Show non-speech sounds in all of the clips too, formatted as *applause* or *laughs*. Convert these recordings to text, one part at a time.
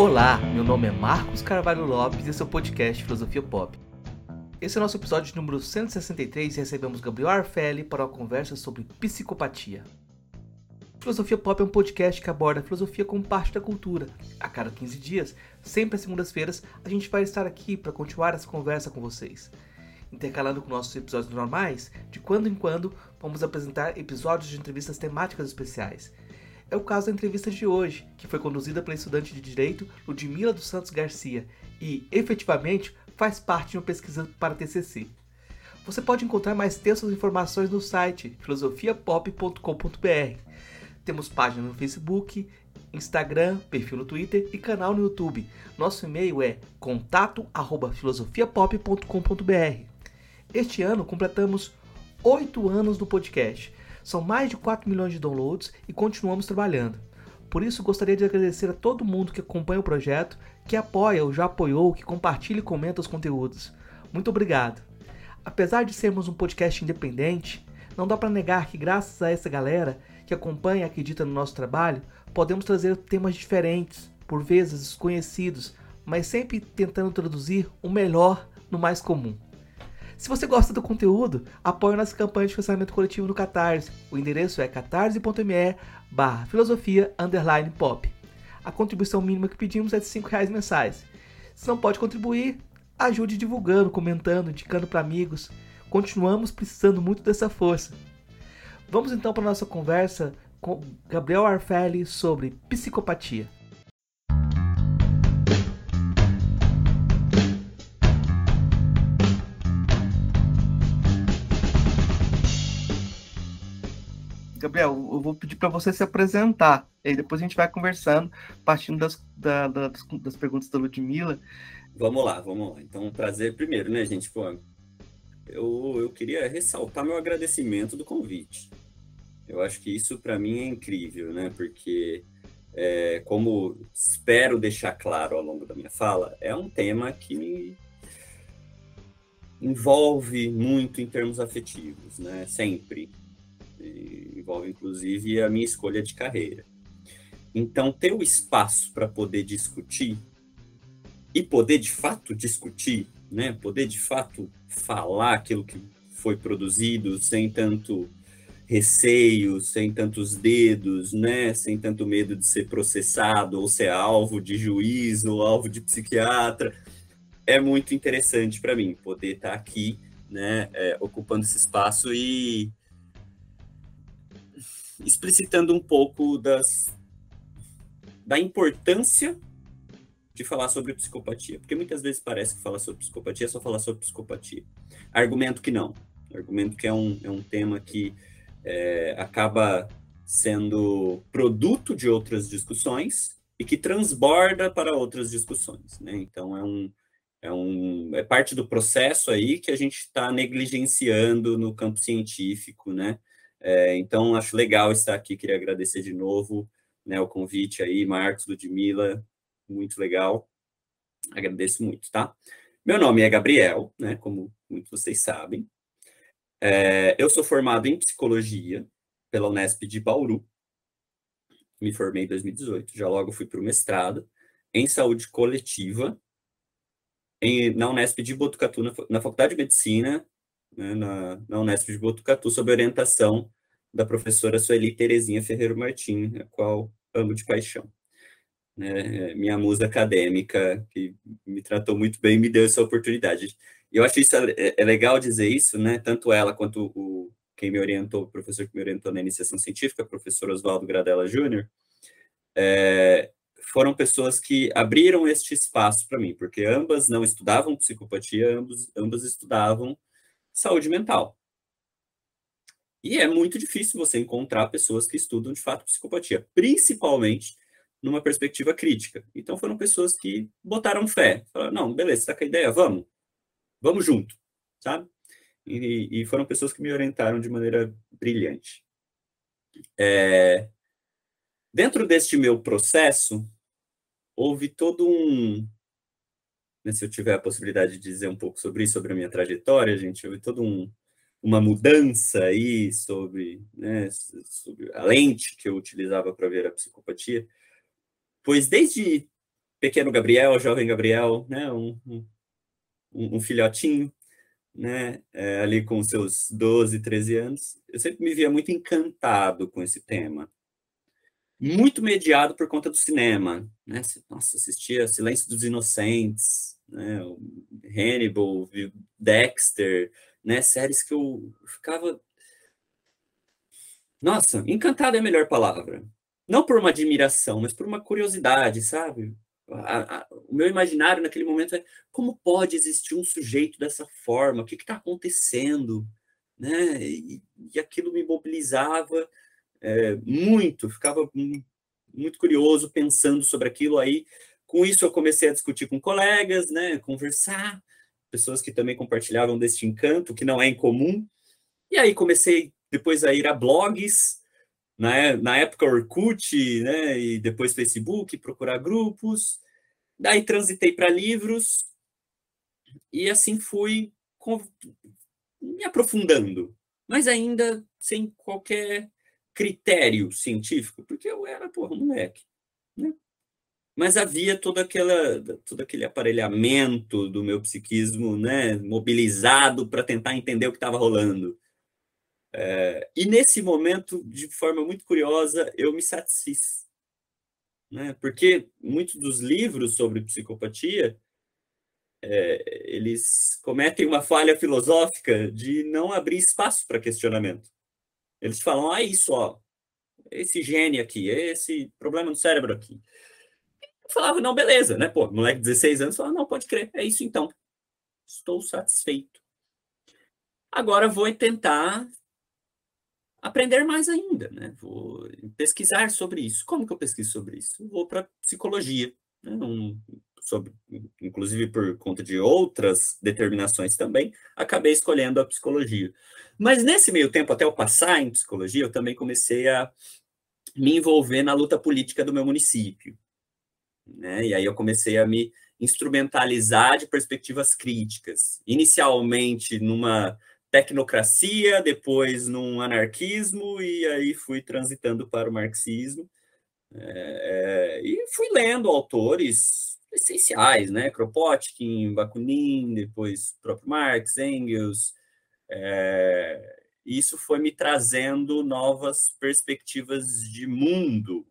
Olá, meu nome é Marcos Carvalho Lopes e esse é o podcast Filosofia Pop. Esse é o nosso episódio número 163 e recebemos Gabriel Arfelli para uma conversa sobre psicopatia. Filosofia Pop é um podcast que aborda a filosofia como parte da cultura. A cada 15 dias, sempre às segundas-feiras, a gente vai estar aqui para continuar essa conversa com vocês. Intercalando com nossos episódios normais, de quando em quando vamos apresentar episódios de entrevistas temáticas especiais é o caso da entrevista de hoje, que foi conduzida pela estudante de Direito Ludmila dos Santos Garcia e, efetivamente, faz parte de uma pesquisa para TCC. Você pode encontrar mais textos e informações no site filosofiapop.com.br. Temos página no Facebook, Instagram, perfil no Twitter e canal no YouTube. Nosso e-mail é contato@filosofiapop.com.br. Este ano completamos oito anos do podcast são mais de 4 milhões de downloads e continuamos trabalhando. Por isso, gostaria de agradecer a todo mundo que acompanha o projeto, que apoia ou já apoiou, que compartilha e comenta os conteúdos. Muito obrigado. Apesar de sermos um podcast independente, não dá para negar que, graças a essa galera que acompanha e acredita no nosso trabalho, podemos trazer temas diferentes, por vezes desconhecidos, mas sempre tentando traduzir o melhor no mais comum. Se você gosta do conteúdo, apoie nossa campanha de financiamento coletivo no Catarse. O endereço é catarse.me barra filosofia underline pop. A contribuição mínima que pedimos é de R$ reais mensais. Se não pode contribuir, ajude divulgando, comentando, indicando para amigos. Continuamos precisando muito dessa força. Vamos então para nossa conversa com Gabriel Arfelli sobre psicopatia. Gabriel, eu vou pedir para você se apresentar. E depois a gente vai conversando, partindo das, da, das, das, perguntas da Ludmilla. Vamos lá, vamos lá. Então, prazer primeiro, né, gente? Pô, eu, eu queria ressaltar meu agradecimento do convite. Eu acho que isso para mim é incrível, né? Porque, é, como espero deixar claro ao longo da minha fala, é um tema que me envolve muito em termos afetivos, né? Sempre envolve inclusive a minha escolha de carreira. Então, ter o espaço para poder discutir e poder de fato discutir, né? Poder de fato falar aquilo que foi produzido sem tanto receio, sem tantos dedos, né? Sem tanto medo de ser processado ou ser alvo de juiz ou alvo de psiquiatra. É muito interessante para mim poder estar tá aqui, né? É, ocupando esse espaço e explicitando um pouco das, da importância de falar sobre psicopatia, porque muitas vezes parece que falar sobre psicopatia é só falar sobre psicopatia. Argumento que não. Argumento que é um, é um tema que é, acaba sendo produto de outras discussões e que transborda para outras discussões. Né? Então, é um, é, um, é parte do processo aí que a gente está negligenciando no campo científico, né? É, então, acho legal estar aqui, queria agradecer de novo né, o convite aí, Marcos, Ludmilla, muito legal, agradeço muito, tá? Meu nome é Gabriel, né, como muitos vocês sabem, é, eu sou formado em Psicologia pela Unesp de Bauru, me formei em 2018, já logo fui para o mestrado, em Saúde Coletiva, em, na Unesp de Botucatu, na, na Faculdade de Medicina, né, na, na Unesp de Botucatu, sob orientação da professora Sueli Terezinha Ferreiro Martins, a qual amo de paixão. Né, minha musa acadêmica, que me tratou muito bem, me deu essa oportunidade. E eu acho isso é, é legal dizer isso, né? Tanto ela quanto o quem me orientou, o professor que me orientou na iniciação científica, o professor Oswaldo Gradella Júnior, é, foram pessoas que abriram este espaço para mim, porque ambas não estudavam psicopatia, ambas, ambas estudavam saúde mental. E é muito difícil você encontrar pessoas que estudam de fato psicopatia, principalmente numa perspectiva crítica. Então foram pessoas que botaram fé, falaram, não, beleza, está com a ideia, vamos, vamos junto, sabe? E, e, foram pessoas que me orientaram de maneira brilhante. É, dentro deste meu processo, houve todo um, né, se eu tiver a possibilidade de dizer um pouco sobre isso, sobre a minha trajetória, gente, houve toda um, uma mudança aí sobre, né, sobre a lente que eu utilizava para ver a psicopatia, pois desde pequeno Gabriel, jovem Gabriel, né? Um, um, um filhotinho, né? É, ali com seus 12, 13 anos. Eu sempre me via muito encantado com esse tema. Muito mediado por conta do cinema, né? Nossa, assistia Silêncio dos Inocentes, né? Hannibal, Dexter, né? Séries que eu ficava nossa, encantado é a melhor palavra. Não por uma admiração, mas por uma curiosidade, sabe? A, a, o meu imaginário naquele momento é como pode existir um sujeito dessa forma? O que está acontecendo? Né? E, e, aquilo me mobilizava é, muito, ficava muito curioso pensando sobre aquilo. Aí, com isso, eu comecei a discutir com colegas, né? conversar, pessoas que também compartilhavam deste encanto, que não é incomum. E aí comecei depois a ir a blogs, né? na época Orkut, né? e depois Facebook, procurar grupos. Daí transitei para livros e assim fui me aprofundando, mas ainda sem qualquer critério científico, porque eu era, porra, moleque. Né? Mas havia toda aquela, todo aquele aparelhamento do meu psiquismo né, mobilizado para tentar entender o que estava rolando. É, e nesse momento, de forma muito curiosa, eu me satisfiz. Né? Porque muitos dos livros sobre psicopatia, é, eles cometem uma falha filosófica de não abrir espaço para questionamento. Eles falam, ah, isso, ó, esse gene aqui, esse problema no cérebro aqui. Eu falava, não, beleza, né? Pô, moleque de 16 anos falava, não, pode crer, é isso então. Estou satisfeito. Agora vou tentar aprender mais ainda, né? Vou pesquisar sobre isso. Como que eu pesquiso sobre isso? Vou para psicologia, né? um, sobre, inclusive por conta de outras determinações também, acabei escolhendo a psicologia. Mas nesse meio tempo, até eu passar em psicologia, eu também comecei a me envolver na luta política do meu município. Né? E aí eu comecei a me instrumentalizar de perspectivas críticas. Inicialmente numa tecnocracia, depois num anarquismo, e aí fui transitando para o marxismo. É, e fui lendo autores essenciais, né? Kropotkin, Bakunin, depois próprio Marx, Engels. É, isso foi me trazendo novas perspectivas de mundo,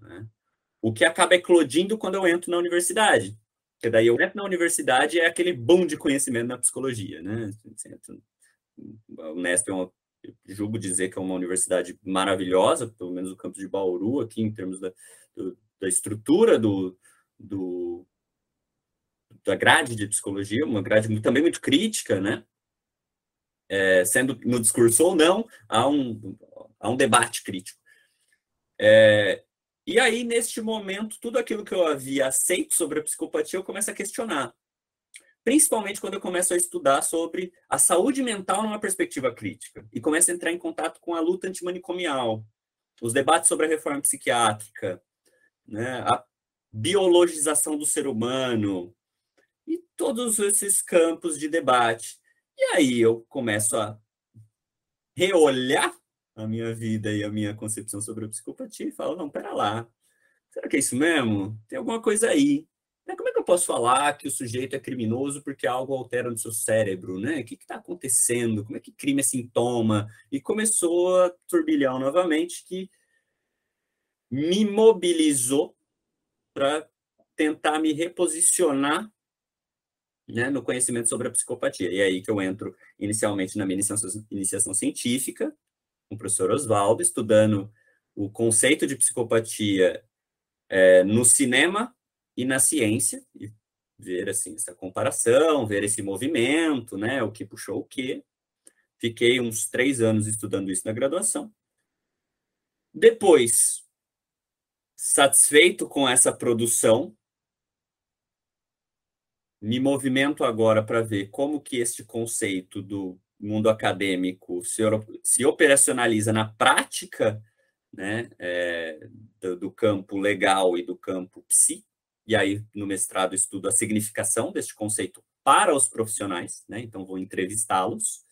né? o que acaba eclodindo quando eu entro na universidade. Porque daí eu entro na universidade é aquele boom de conhecimento na psicologia, né? A Unesp é uma, julgo dizer que é uma universidade maravilhosa, pelo menos o campus de Bauru, aqui em termos da, do, da estrutura do, do, da grade de psicologia, uma grade também muito crítica, né? É, sendo no discurso ou não, há um, há um debate crítico. É, e aí, neste momento, tudo aquilo que eu havia aceito sobre a psicopatia, eu começo a questionar. Principalmente quando eu começo a estudar sobre a saúde mental numa perspectiva crítica. E começo a entrar em contato com a luta antimanicomial, os debates sobre a reforma psiquiátrica, né, a biologização do ser humano, e todos esses campos de debate. E aí eu começo a reolhar a minha vida e a minha concepção sobre a psicopatia e falo, não, pera lá, será que é isso mesmo? Tem alguma coisa aí. Né, como é que eu posso falar que o sujeito é criminoso porque algo altera no seu cérebro, né? O que está acontecendo? Como é que crime é sintoma? E começou a turbilhar novamente que me mobilizou para tentar me reposicionar né, no conhecimento sobre a psicopatia. E é aí que eu entro inicialmente na minha iniciação, iniciação científica, com o professor Oswaldo, estudando o conceito de psicopatia é, no cinema e na ciência, e ver assim, essa comparação, ver esse movimento, né, o que puxou o quê. Fiquei uns três anos estudando isso na graduação. Depois, satisfeito com essa produção, me movimento agora para ver como que este conceito do mundo acadêmico se, se operacionaliza na prática né, é, do, do, campo legal e do campo psi, e aí no mestrado estudo a significação deste conceito para os profissionais, né, então vou entrevistá-los.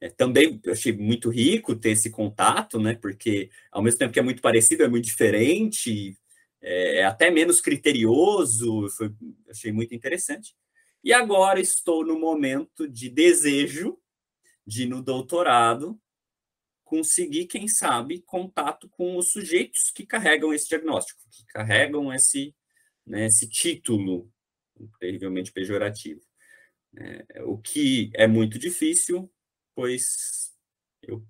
É, também achei muito rico ter esse contato, né, porque ao mesmo tempo que é muito parecido, é muito diferente, é, é até menos criterioso, foi, achei muito interessante. E agora estou no momento de desejo de, no doutorado, conseguir, quem sabe, contato com os sujeitos que carregam esse diagnóstico, que carregam esse, né, esse título terrivelmente pejorativo. É, o que é muito difícil, pois eu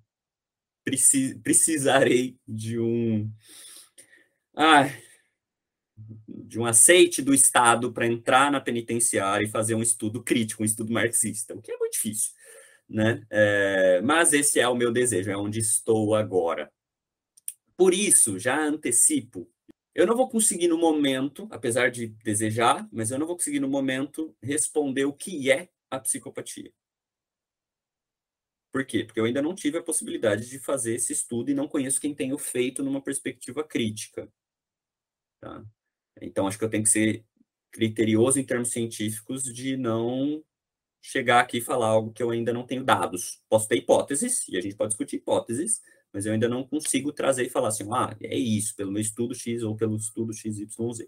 precisarei de um. Ah, de um aceite do Estado para entrar na penitenciária e fazer um estudo crítico, um estudo marxista, o que é muito difícil, né? É, mas esse é o meu desejo, é onde estou agora. Por isso, já antecipo, eu não vou conseguir no momento, apesar de desejar, mas eu não vou conseguir no momento responder o que é a psicopatia. Por quê? Porque eu ainda não tive a possibilidade de fazer esse estudo e não conheço quem tenha feito numa perspectiva crítica. Tá? Então, acho que eu tenho que ser criterioso em termos científicos de não chegar aqui e falar algo que eu ainda não tenho dados. Posso ter hipóteses, e a gente pode discutir hipóteses, mas eu ainda não consigo trazer e falar assim, ah, é isso, pelo meu estudo X ou pelo estudo XYZ.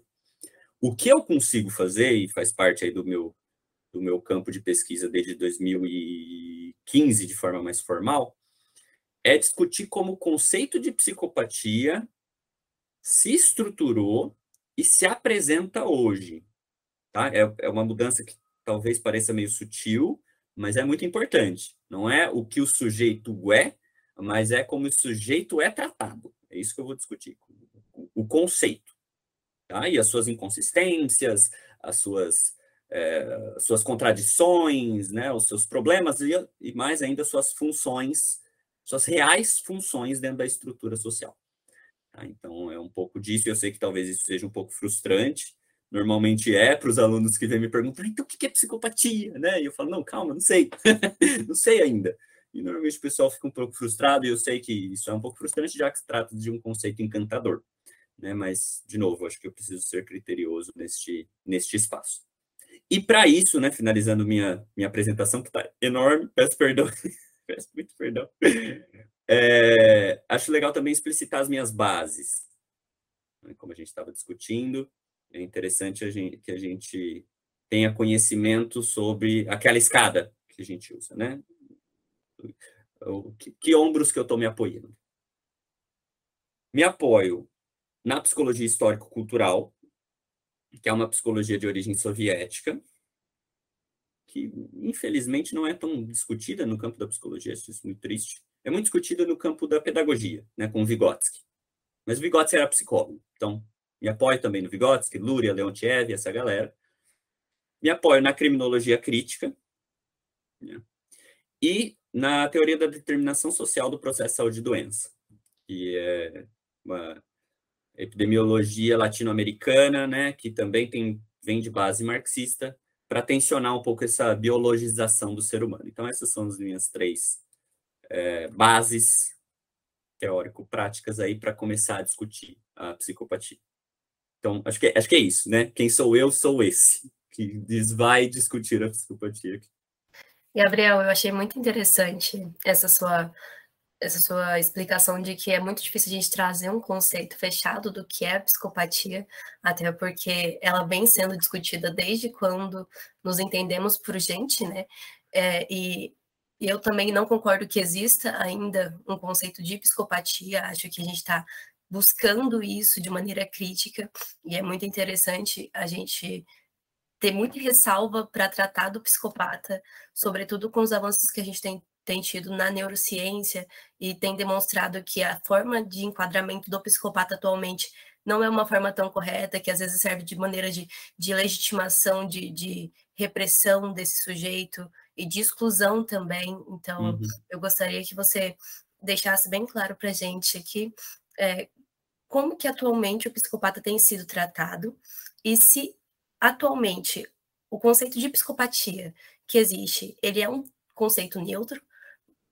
O que eu consigo fazer, e faz parte aí do meu, do meu campo de pesquisa desde 2015, de forma mais formal, é discutir como o conceito de psicopatia se estruturou e se apresenta hoje. Tá? É, é uma mudança que talvez pareça meio sutil, mas é muito importante. Não é o que o sujeito é, mas é como o sujeito é tratado. É isso que eu vou discutir. O, conceito. Tá? E as suas inconsistências, as suas, é, suas contradições, né? os seus problemas e, e mais ainda suas funções, suas reais funções dentro da estrutura social. Tá? Então, é um pouco disso, eu sei que talvez isso seja um pouco frustrante, normalmente é para os alunos que vêm me perguntar, então o que é psicopatia? Né? E eu falo, não, calma, não sei, *laughs* não sei ainda. E normalmente o pessoal fica um pouco frustrado, e eu sei que isso é um pouco frustrante, já que se trata de um conceito encantador. Né? Mas, de novo, acho que eu preciso ser criterioso neste, neste espaço. E para isso, né, finalizando minha, minha apresentação, que está enorme, peço perdão, *laughs* peço muito perdão, é, acho legal também explicitar as minhas bases. Né? Como a gente estava discutindo, é interessante a gente, que a gente tenha conhecimento sobre aquela escada que a gente usa, né? Que, que ombros que eu estou me apoiando? Me apoio na psicologia histórico-cultural, que é uma psicologia de origem soviética, que infelizmente não é tão discutida no campo da psicologia, isso é muito triste é muito discutida no campo da pedagogia, né, com Vygotsky. Mas Vygotsky era psicólogo, então me apoio também no Vygotsky, Luria, Leontiev, essa galera. Me apoio na criminologia crítica né, e na teoria da determinação social do processo de saúde e doença, que é uma epidemiologia latino-americana, né, que também tem, vem de base marxista, para tensionar um pouco essa biologização do ser humano. Então, essas são as minhas três é, bases teórico-práticas aí para começar a discutir a psicopatia. Então, acho que, é, acho que é isso, né? Quem sou eu, sou esse, que vai discutir a psicopatia. Gabriel, eu achei muito interessante essa sua essa sua explicação de que é muito difícil a gente trazer um conceito fechado do que é psicopatia, até porque ela vem sendo discutida desde quando nos entendemos por gente, né? É, e eu também não concordo que exista ainda um conceito de psicopatia, acho que a gente está buscando isso de maneira crítica, e é muito interessante a gente ter muita ressalva para tratar do psicopata, sobretudo com os avanços que a gente tem, tem tido na neurociência e tem demonstrado que a forma de enquadramento do psicopata atualmente não é uma forma tão correta, que às vezes serve de maneira de, de legitimação, de, de repressão desse sujeito, e de exclusão também. Então, uhum. eu gostaria que você deixasse bem claro para a gente aqui é, como que atualmente o psicopata tem sido tratado e se atualmente o conceito de psicopatia que existe, ele é um conceito neutro,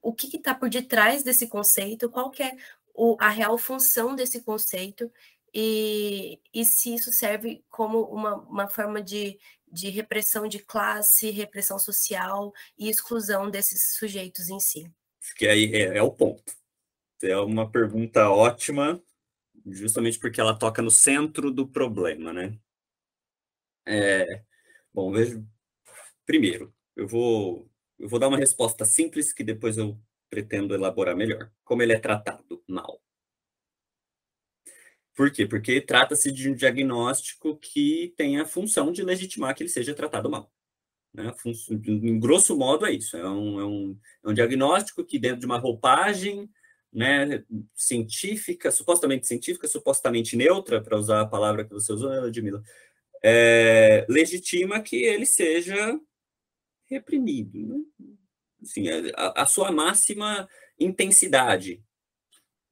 o que está por detrás desse conceito, qual é o, a real função desse conceito e, e se isso serve como uma, uma forma de, de repressão de classe, repressão social e exclusão desses sujeitos em si. Que aí é, é o ponto. É uma pergunta ótima, justamente porque ela toca no centro do problema, né? É, bom, vejo. Primeiro, eu vou, eu vou dar uma resposta simples que depois eu pretendo elaborar melhor. Como ele é tratado mal? Por quê? Porque trata-se de um diagnóstico que tem a função de legitimar que ele seja tratado mal. Né? Em grosso modo, é isso. É um, é um, é um diagnóstico que, dentro de uma roupagem né, científica, supostamente científica, supostamente neutra, para usar a palavra que você usou, né, Ludmilla, é, legitima que ele seja reprimido. Né? Assim, a, a, sua máxima intensidade.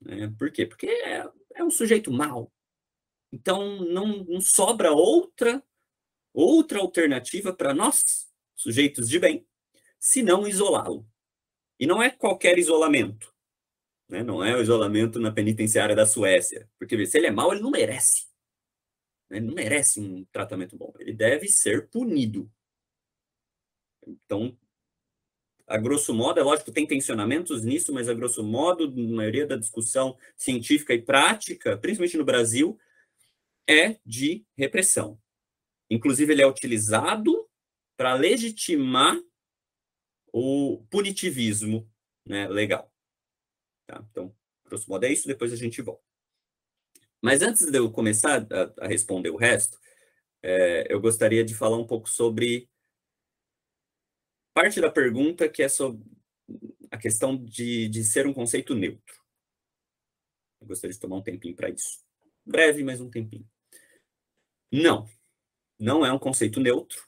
Né? Por quê? Porque é, é um sujeito mau. Então, não, não sobra outra outra alternativa para nós, sujeitos de bem, se não isolá-lo. E não é qualquer isolamento. Né? Não é o isolamento na penitenciária da Suécia. Porque se ele é mau, ele não merece. Ele não merece um tratamento bom. Ele deve ser punido. Então, a grosso modo, é lógico, tem tensionamentos nisso, mas a grosso modo, na maioria da discussão científica e prática, principalmente no Brasil, é de repressão. Inclusive, ele é utilizado para legitimar o punitivismo né, legal. Tá? Então, grosso modo é isso, depois a gente volta. Mas antes de eu começar a, a responder o resto, é, eu gostaria de falar um pouco sobre parte da pergunta que é sobre a questão de, de ser um conceito neutro. Eu gostaria de tomar um tempinho para isso. Breve, mas um tempinho. Não, não é um conceito neutro,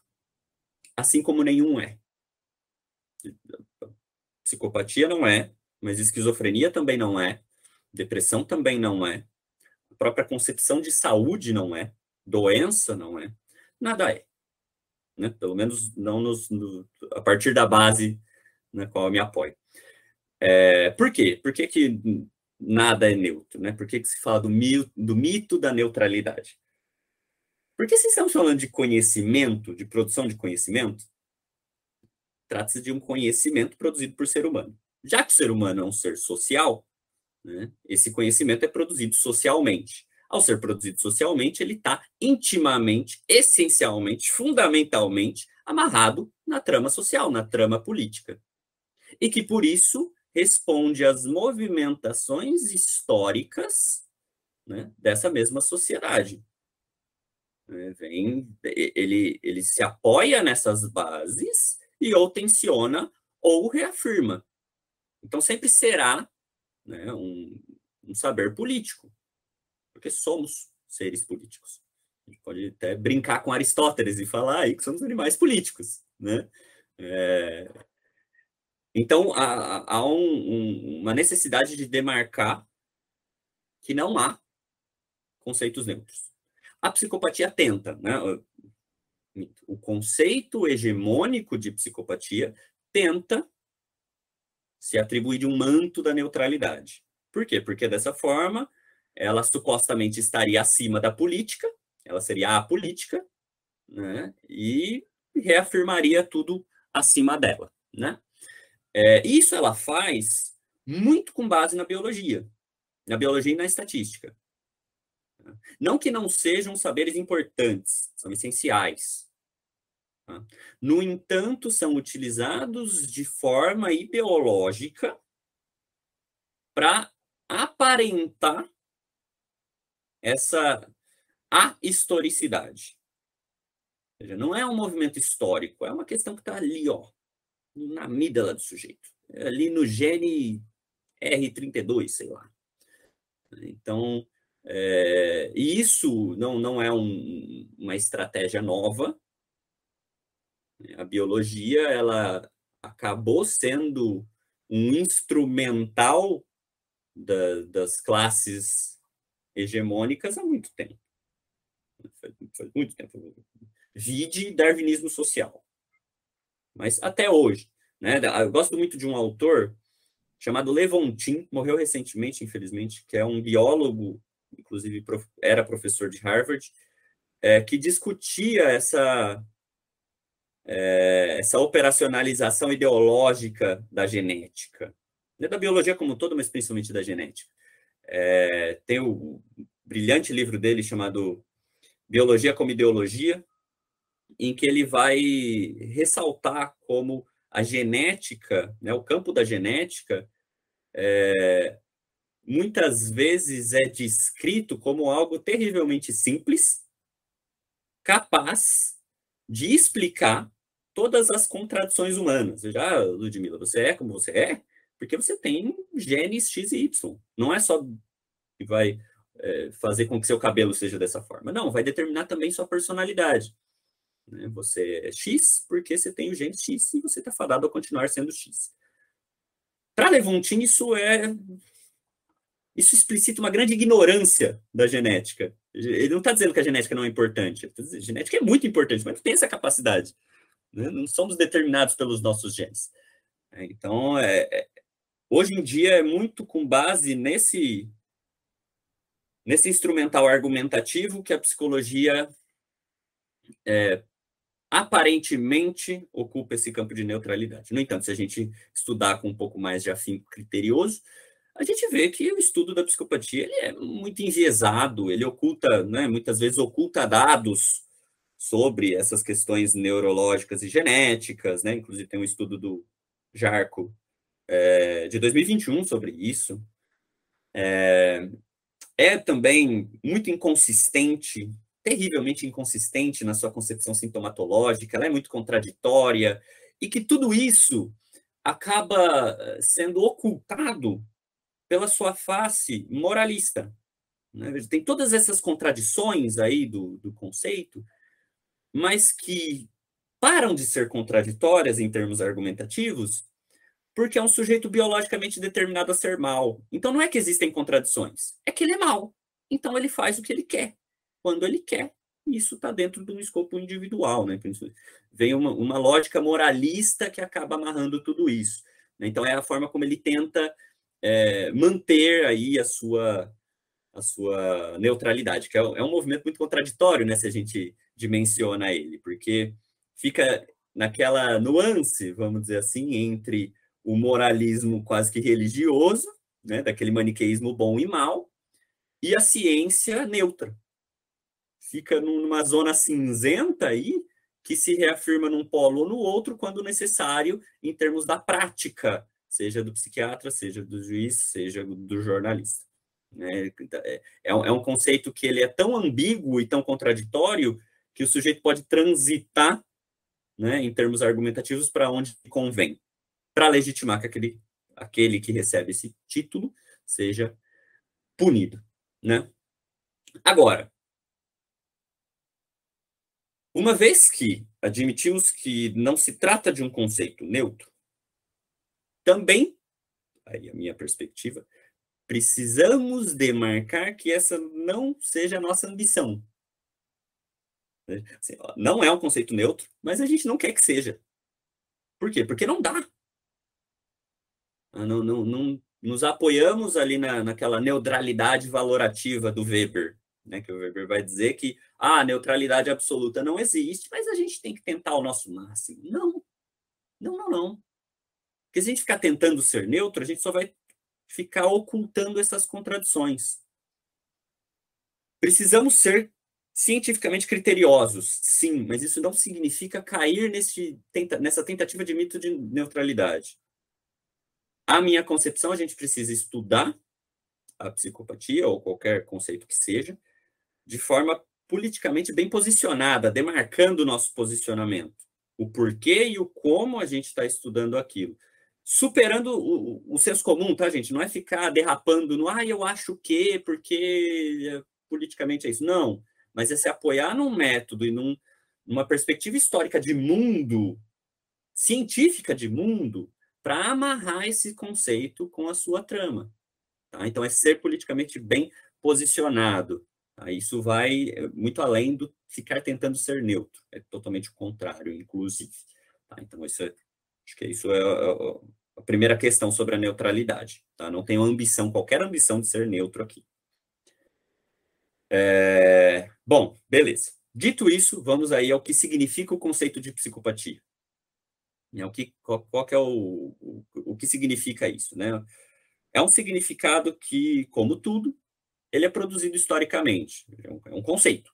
assim como nenhum é. Psicopatia não é, mas esquizofrenia também não é, depressão também não é, a própria concepção de saúde não é, doença não é, nada é né? pelo menos não nos, no, a partir da base na qual eu me apoio. É, por quê? Por que, que nada é neutro? Né? Por que, que se fala do, mito, do mito da neutralidade? Porque se estamos falando de conhecimento, de produção de conhecimento, trata-se de um conhecimento produzido por ser humano. Já que o ser humano é um ser social, né, esse conhecimento é produzido socialmente. Ao ser produzido socialmente, ele está intimamente, essencialmente, fundamentalmente amarrado na trama social, na trama política. E que, por isso, responde às movimentações históricas né, dessa mesma sociedade. É, vem, ele, ele se apoia nessas bases e ou tensiona ou reafirma. Então, sempre será né, um, um saber político porque somos seres políticos. A gente pode até brincar com Aristóteles e falar aí que somos animais políticos, né? É... Então, há, há um, um, uma necessidade de demarcar que não há conceitos neutros. A psicopatia tenta, né? O conceito hegemônico de psicopatia tenta se atribuir de um manto da neutralidade. Por quê? Porque dessa forma ela supostamente estaria acima da política, ela seria a política, né? E reafirmaria tudo acima dela, né? É, isso ela faz muito com base na biologia, na biologia e na estatística. Não que não sejam saberes importantes, são essenciais. Tá? No entanto, são utilizados de forma ideológica para aparentar essa ahistoricidade. Ou seja, não é um movimento histórico, é uma questão que está ali, ó, na amígdala do sujeito, é ali no gene R32, sei lá. Então, é, isso não, não é um, uma estratégia nova. A biologia, ela acabou sendo um instrumental da, das classes hegemônicas há muito tempo. Faz, faz muito tempo. Vide darwinismo social. Mas até hoje. Né? Eu gosto muito de um autor chamado Levontin, morreu recentemente, infelizmente, que é um biólogo, inclusive era professor de Harvard, é, que discutia essa, é, essa operacionalização ideológica da genética, né? da biologia como todo, mas principalmente da genética É, tem o brilhante livro dele chamado Biologia como Ideologia, em que ele vai ressaltar como a genética, né, o campo da genética, é, muitas vezes é descrito como algo terrivelmente simples, capaz de explicar todas as contradições humanas. Já, Ludmila, você é como você é porque você tem genes X e Y. Não é só que vai é, fazer com que seu cabelo seja dessa forma. Não, vai determinar também sua personalidade. Né? Você é X porque você tem o gene X e você está fadado a continuar sendo X. Para Levontin, isso é isso explicita uma grande ignorância da genética. Ele não está dizendo que a genética não é importante. Tá a genética é muito importante, mas não tem essa capacidade. Né? Não somos determinados pelos nossos genes. Então, é, é, hoje em dia é muito com base nesse, nesse instrumental argumentativo que a psicologia é, aparentemente ocupa esse campo de neutralidade. No entanto, se a gente estudar com um pouco mais de afinco criterioso, a gente vê que o estudo da psicopatia ele é muito enviesado, ele oculta, né, muitas vezes oculta dados sobre essas questões neurológicas e genéticas, né? Inclusive tem um estudo do Jarco é, de 2021 sobre isso. É, é também muito inconsistente, terrivelmente inconsistente na sua concepção sintomatológica, ela é muito contraditória, e que tudo isso acaba eh, sendo ocultado pela sua face moralista. Né? Tem todas essas contradições aí do, do conceito, mas que param de ser contraditórias em termos argumentativos, porque é um sujeito biologicamente determinado a ser mal. Então não é que existem contradições, é que ele é mal. Então ele faz o que ele quer, quando ele quer. Isso está dentro de um escopo individual, né? Vem uma, uma lógica moralista que acaba amarrando tudo isso. Né? Então é a forma como ele tenta é, manter aí a sua a sua neutralidade, que é, é um movimento muito contraditório, né? Se a gente dimensiona ele, porque fica naquela nuance, vamos dizer assim, entre o moralismo quase que religioso, né, daquele maniqueísmo bom e mal, e a ciência neutra. Fica numa zona cinzenta aí, que se reafirma num polo ou no outro quando necessário, em termos da prática, seja do psiquiatra, seja do juiz, seja do jornalista. Né? É, é um conceito que ele é tão ambíguo e tão contraditório que o sujeito pode transitar, né, em termos argumentativos, para onde convém, para legitimar que aquele, aquele que recebe esse título seja punido, né? Agora, uma vez que admitimos que não se trata de um conceito neutro, também, aí a minha perspectiva, precisamos demarcar que essa não seja a nossa ambição. Assim, não é um conceito neutro, mas a gente não quer que seja. Por quê? Porque não dá. Ah, não, não, não nos apoiamos ali na, naquela neutralidade valorativa do Weber, né? que o Weber vai dizer que ah, a neutralidade absoluta não existe, mas a gente tem que tentar o nosso máximo. Não, não, não, não. Porque se a gente ficar tentando ser neutro, a gente só vai ficar ocultando essas contradições. Precisamos ser cientificamente criteriosos, sim, mas isso não significa cair nesse, tenta, nessa tentativa de mito de neutralidade. A minha concepção, a gente precisa estudar a psicopatia, ou qualquer conceito que seja, de forma politicamente bem posicionada, demarcando o nosso posicionamento, o porquê e o como a gente está estudando aquilo. Superando o, o senso comum, tá, gente? Não é ficar derrapando no, ah, eu acho que, porque politicamente é isso. Não mas é se apoiar num método e num, numa perspectiva histórica de mundo, científica de mundo, para amarrar esse conceito com a sua trama. Tá? Então, é ser politicamente bem posicionado. Tá? Isso vai é, muito além do ficar tentando ser neutro, é totalmente o contrário, inclusive. Tá? Então, isso é, acho que isso é a, a primeira questão sobre a neutralidade. Tá? Não tenho ambição, qualquer ambição de ser neutro aqui. É, bom, beleza. Dito isso, vamos aí ao que significa o conceito de psicopatia. É o que, qual, qual que é o, o, o que significa isso, né? é um significado que, como tudo, ele é produzido historicamente. É um, é um conceito.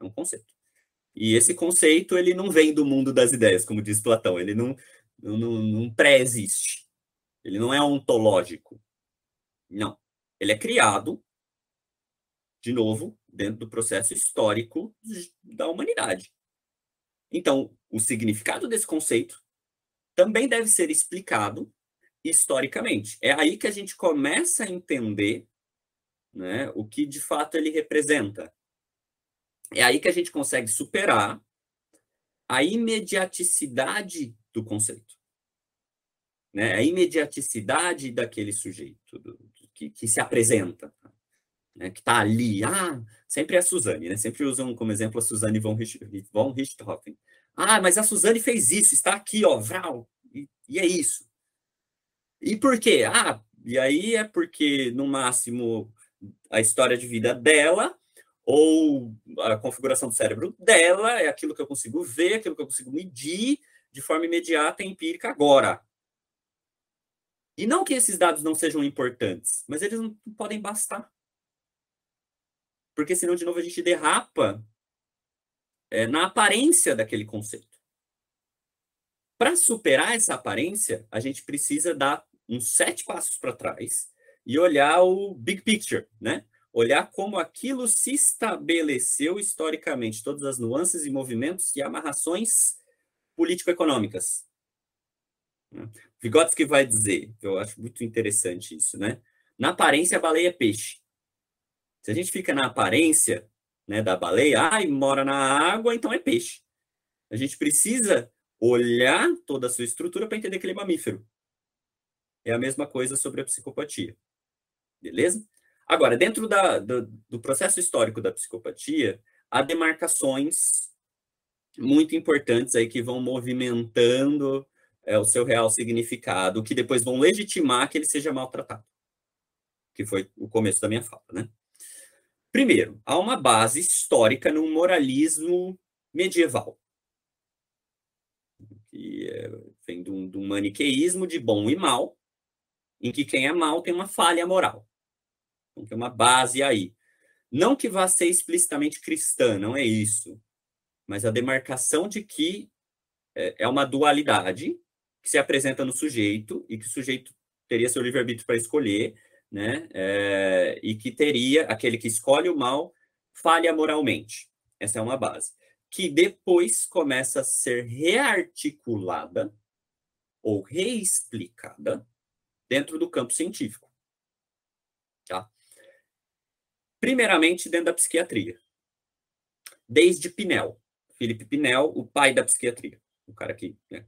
É um conceito. E esse conceito, ele não vem do mundo das ideias, como diz Platão. Ele não, não, não pré-existe. Ele não é ontológico. Não. Ele é criado, de novo, dentro do processo histórico da humanidade. Então, o significado desse conceito também deve ser explicado historicamente. É aí que a gente começa a entender né, o que de fato ele representa. É aí que a gente consegue superar a imediaticidade do conceito. Né? A imediaticidade daquele sujeito do, que, que, se apresenta, né? que está ali. Ah, sempre é a Suzane, né? sempre usam como exemplo a Suzane von, von Richthofen. Ah, mas a Suzane fez isso, está aqui, ó, vral, e, e é isso. E por quê? Ah, e aí é porque, no máximo, a história de vida dela ou a configuração do cérebro dela é aquilo que eu consigo ver, aquilo que eu consigo medir de forma imediata e empírica agora. E não que esses dados não sejam importantes, mas eles não podem bastar. Porque senão, de novo, a gente derrapa é, na aparência daquele conceito. Para superar essa aparência, a gente precisa dar uns sete passos para trás e olhar o big picture, né? olhar como aquilo se estabeleceu historicamente, todas as nuances e movimentos e amarrações político-econômicas. Vygotsky vai dizer, eu acho muito interessante isso, né? Na aparência, a baleia é peixe. Se a gente fica na aparência né, da baleia, ai, mora na água, então é peixe. A gente precisa olhar toda a sua estrutura para entender que ele é mamífero. É a mesma coisa sobre a psicopatia. Beleza? Agora, dentro da, do, do processo histórico da psicopatia, há demarcações muito importantes aí que vão movimentando é, o seu real significado, que depois vão legitimar que ele seja maltratado. Que foi o começo da minha fala, né? Primeiro, há uma base histórica no moralismo medieval, que é, vem de um, de um maniqueísmo de bom e mal, em que quem é mal tem uma falha moral. Então, tem uma base aí. Não que vá ser explicitamente cristã, não é isso. Mas a demarcação de que é, é uma dualidade que se apresenta no sujeito e que o sujeito teria seu livre-arbítrio para escolher, né? É, e que teria aquele que escolhe o mal falha moralmente. Essa é uma base. Que depois começa a ser rearticulada ou reexplicada dentro do campo científico. Tá? Primeiramente, dentro da psiquiatria. Desde Pinel. Felipe Pinel, o pai da psiquiatria. O cara que né,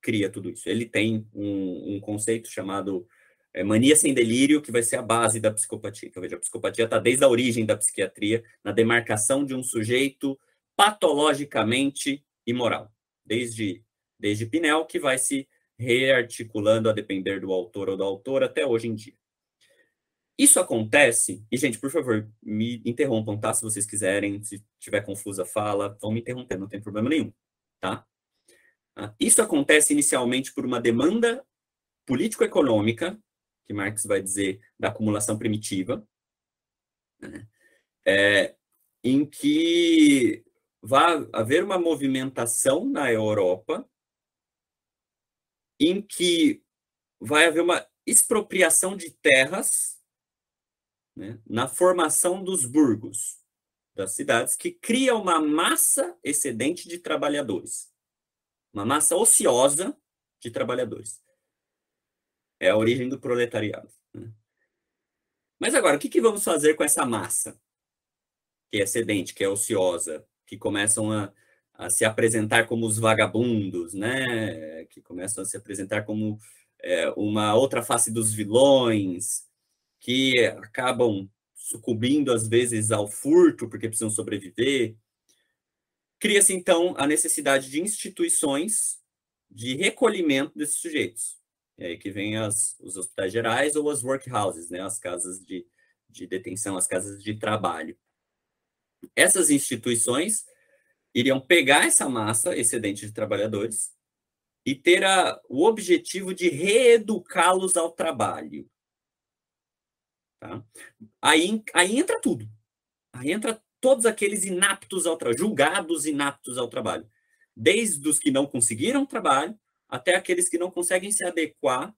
cria tudo isso. Ele tem um, um conceito chamado é, mania sem delírio, que vai ser a base da psicopatia. Então, veja, a psicopatia está desde a origem da psiquiatria, na demarcação de um sujeito patologicamente imoral. Desde, desde Pinel, que vai se rearticulando a depender do autor ou da autora até hoje em dia. Isso acontece, e gente, por favor, me interrompam, tá? Se vocês quiserem, se tiver confusa fala, vão me interromper, não tem problema nenhum, tá? Ah, isso acontece inicialmente por uma demanda político-econômica, que Marx vai dizer da acumulação primitiva, né? é, em que vai haver uma movimentação na Europa em que vai haver uma expropriação de terras né, na formação dos burgos, das cidades, que cria uma massa excedente de trabalhadores, uma massa ociosa de trabalhadores. É a origem do proletariado. Né? Mas agora, o que, que vamos fazer com essa massa que é excedente, que é ociosa, que começam a, a se apresentar como os vagabundos, né? que começam a se apresentar como é, uma outra face dos vilões, que acabam sucumbindo às vezes ao furto porque precisam sobreviver. Cria-se então a necessidade de instituições de recolhimento desses sujeitos. É que vem as, os hospitais gerais ou as workhouses, né, as casas de, de detenção, as casas de trabalho. Essas instituições iriam pegar essa massa excedente de trabalhadores e ter a, o objetivo de reeducá-los ao trabalho. Tá? Aí, aí entra tudo. Aí entra todos aqueles inaptos ao trabalho, julgados inaptos ao trabalho. Desde os que não conseguiram trabalho, até aqueles que não conseguem se adequar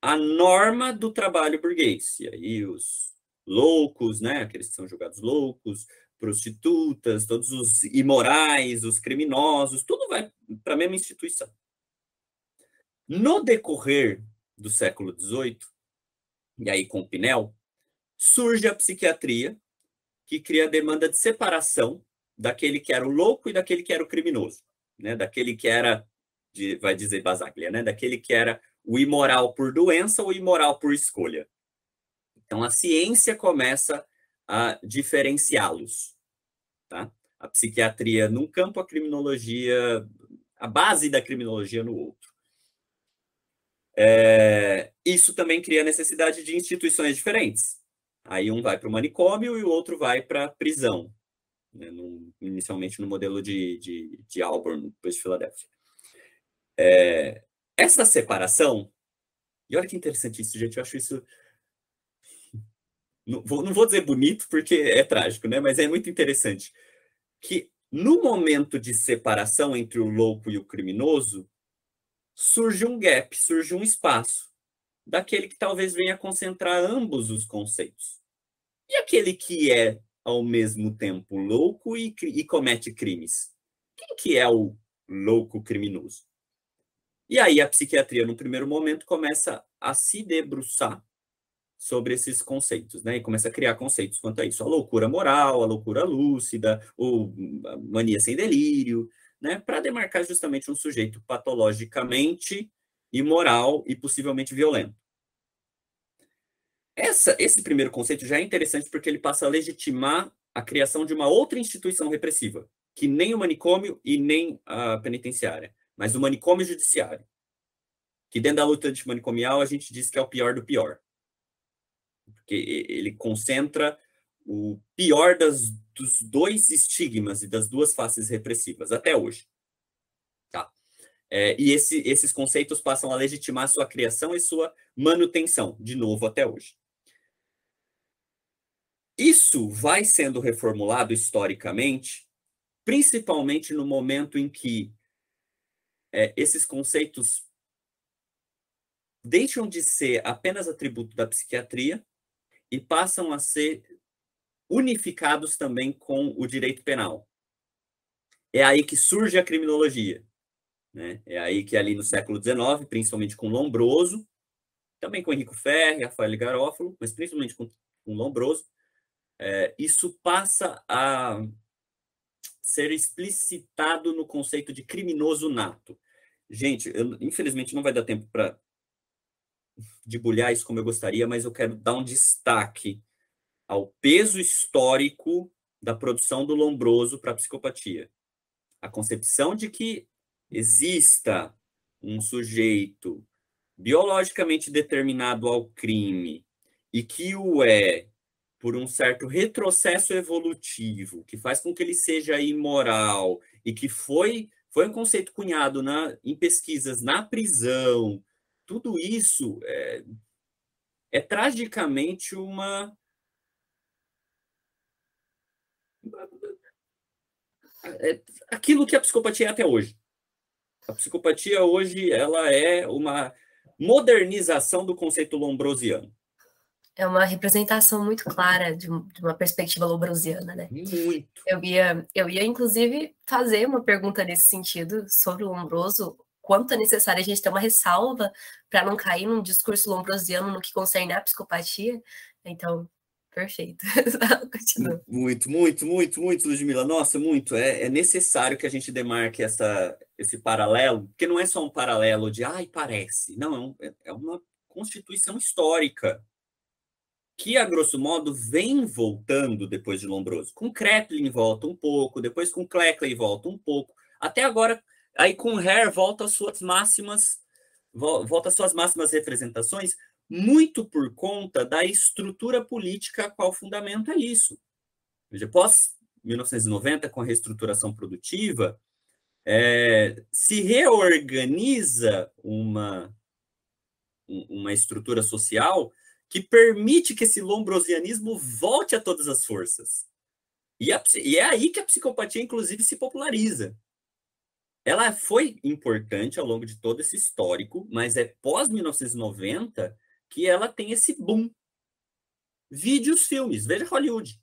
à norma do trabalho burguês. E aí os loucos, né? Aqueles que são julgados loucos, prostitutas, todos os imorais, os criminosos, tudo vai para a mesma instituição. No decorrer do século XVIII, e aí com Pinel, surge a psiquiatria, que cria a demanda de separação daquele que era o louco e daquele que era o criminoso, né? daquele que era, de, vai dizer Basaglia, né? daquele que era o imoral por doença ou imoral por escolha. Então, a ciência começa a diferenciá-los. Tá? A psiquiatria num campo, a criminologia, a base da criminologia no outro. É, isso também cria necessidade de instituições diferentes. Aí um vai para o manicômio e o outro vai para a prisão, né, no, inicialmente no modelo de, de, de Auburn, depois de Filadélfia. É, essa separação, e olha que interessante isso, gente, eu acho isso. Não vou, não vou dizer bonito, porque é trágico, né? Mas é muito interessante. Que no momento de separação entre o louco e o criminoso, surge um gap, surge um espaço daquele que talvez venha concentrar ambos os conceitos. E aquele que é, ao mesmo tempo, louco e, e comete crimes? Quem que é o louco criminoso? E aí a psiquiatria, no primeiro momento, começa a se debruçar sobre esses conceitos, né? E começa a criar conceitos quanto a isso, a loucura moral, a loucura lúcida, ou mania sem delírio, né, para demarcar justamente um sujeito patologicamente imoral e possivelmente violento. Essa, esse primeiro conceito já é interessante porque ele passa a legitimar a criação de uma outra instituição repressiva, que nem o manicômio e nem a penitenciária, mas o manicômio judiciário. Que dentro da luta antimanicomial a gente diz que é o pior do pior. Porque ele concentra o pior das, dos dois estigmas e das duas faces repressivas até hoje. Tá? É, e esse, esses conceitos passam a legitimar sua criação e sua manutenção, de novo, até hoje. Isso vai sendo reformulado historicamente, principalmente no momento em que é, esses conceitos deixam de ser apenas atributo da psiquiatria e passam a ser unificados também com o direito penal. É aí que surge a criminologia. Né? É aí que ali no século XIX, principalmente com Lombroso, também com Henrico Ferri, Rafael Garófalo, mas principalmente com, com Lombroso, é, isso passa a ser explicitado no conceito de criminoso nato. Gente, eu, infelizmente não vai dar tempo para debulhar isso como eu gostaria, mas eu quero dar um destaque ao peso histórico da produção do Lombroso para a psicopatia. A concepção de que exista um sujeito biologicamente determinado ao crime e que o é por um certo retrocesso evolutivo, que faz com que ele seja imoral e que foi foi um conceito cunhado na, em pesquisas na prisão, tudo isso é, é tragicamente uma é aquilo que a psicopatia é até hoje. A psicopatia hoje ela é uma modernização do conceito lombrosiano. É uma representação muito clara de, uma perspectiva lombrosiana, né? Muito. Eu ia, eu ia inclusive fazer uma pergunta nesse sentido sobre o lombroso, quanto é necessário a gente ter uma ressalva para não cair num discurso lombrosiano no que concerne a psicopatia. Então, Perfeito. *laughs* muito, muito, muito, muito, Ludmila. Nossa, muito. É, é, necessário que a gente demarque essa, esse paralelo, porque não é só um paralelo de, ai, parece. Não, é, um, é uma constituição histórica que, a grosso modo, vem voltando depois de Lombroso. Com Kreplin volta um pouco, depois com Kleckley volta um pouco. Até agora, aí com Hare volta às suas máximas, volta às suas máximas representações, muito por conta da estrutura política a qual fundamenta isso. Veja, pós 1990, com a reestruturação produtiva, é, se reorganiza uma, uma estrutura social que permite que esse lombrosianismo volte a todas as forças. E, a, e é aí que a psicopatia, inclusive, se populariza. Ela foi importante ao longo de todo esse histórico, mas é pós-1990 que ela tem esse boom. Vídeos, filmes, veja Hollywood.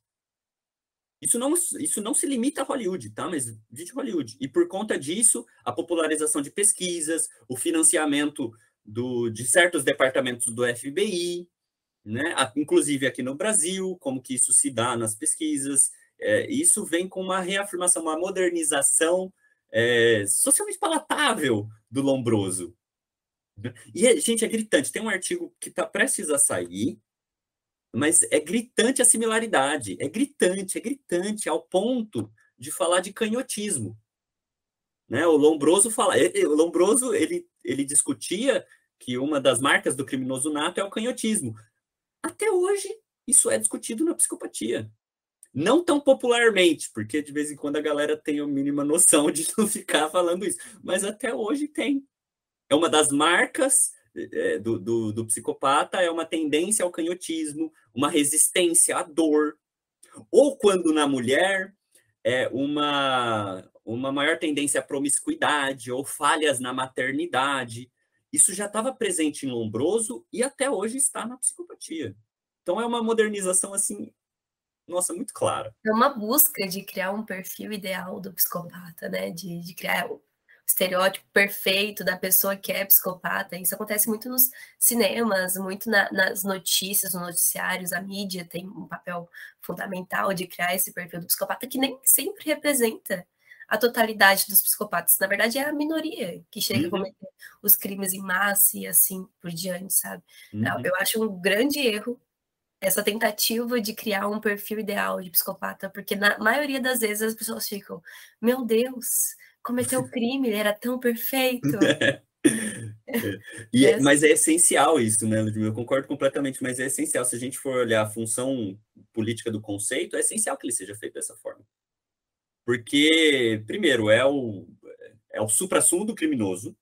Isso não, isso não se limita a Hollywood, tá? Mas vídeo Hollywood. E por conta disso, a popularização de pesquisas, o financiamento do, de certos departamentos do FBI, né? inclusive aqui no Brasil, como que isso se dá nas pesquisas. É, isso vem com uma reafirmação, uma modernização é, socialmente palatável do Lombroso. E, gente, é gritante. Tem um artigo que está prestes a sair, mas é gritante a similaridade, é gritante, é gritante, ao ponto de falar de canhotismo. Né? O Lombroso fala, o Lombroso ele, ele discutia que uma das marcas do criminoso nato é o canhotismo. Até hoje, isso é discutido na psicopatia. Não tão popularmente, porque de vez em quando a galera tem a mínima noção de não ficar falando isso, mas até hoje tem. É uma das marcas é, do, do, do psicopata é uma tendência ao canhotismo, uma resistência à dor, ou quando na mulher é uma, uma maior tendência à promiscuidade ou falhas na maternidade. Isso já estava presente em Lombroso e até hoje está na psicopatia. Então é uma modernização assim, nossa, muito clara. É uma busca de criar um perfil ideal do psicopata, né? De, de criar estereótipo perfeito da pessoa que é psicopata. Isso acontece muito nos cinemas, muito na, nas notícias, nos noticiários. A mídia tem um papel fundamental de criar esse perfil do psicopata que nem sempre representa a totalidade dos psicopatas. Na verdade, é a minoria que chega uhum. a cometer os crimes em massa e assim por diante, sabe? Uhum. Eu acho um grande erro essa tentativa de criar um perfil ideal de psicopata, porque na maioria das vezes as pessoas ficam, meu Deus, cometeu *laughs* crime, ele era tão perfeito. *laughs* É. *laughs* E, é, mas é essencial isso, né, Ludmila? Eu concordo completamente, mas é essencial. Se a gente for olhar a função política do conceito, é essencial que ele seja feito dessa forma. Porque, primeiro, é o, é o supra-sumo do criminoso,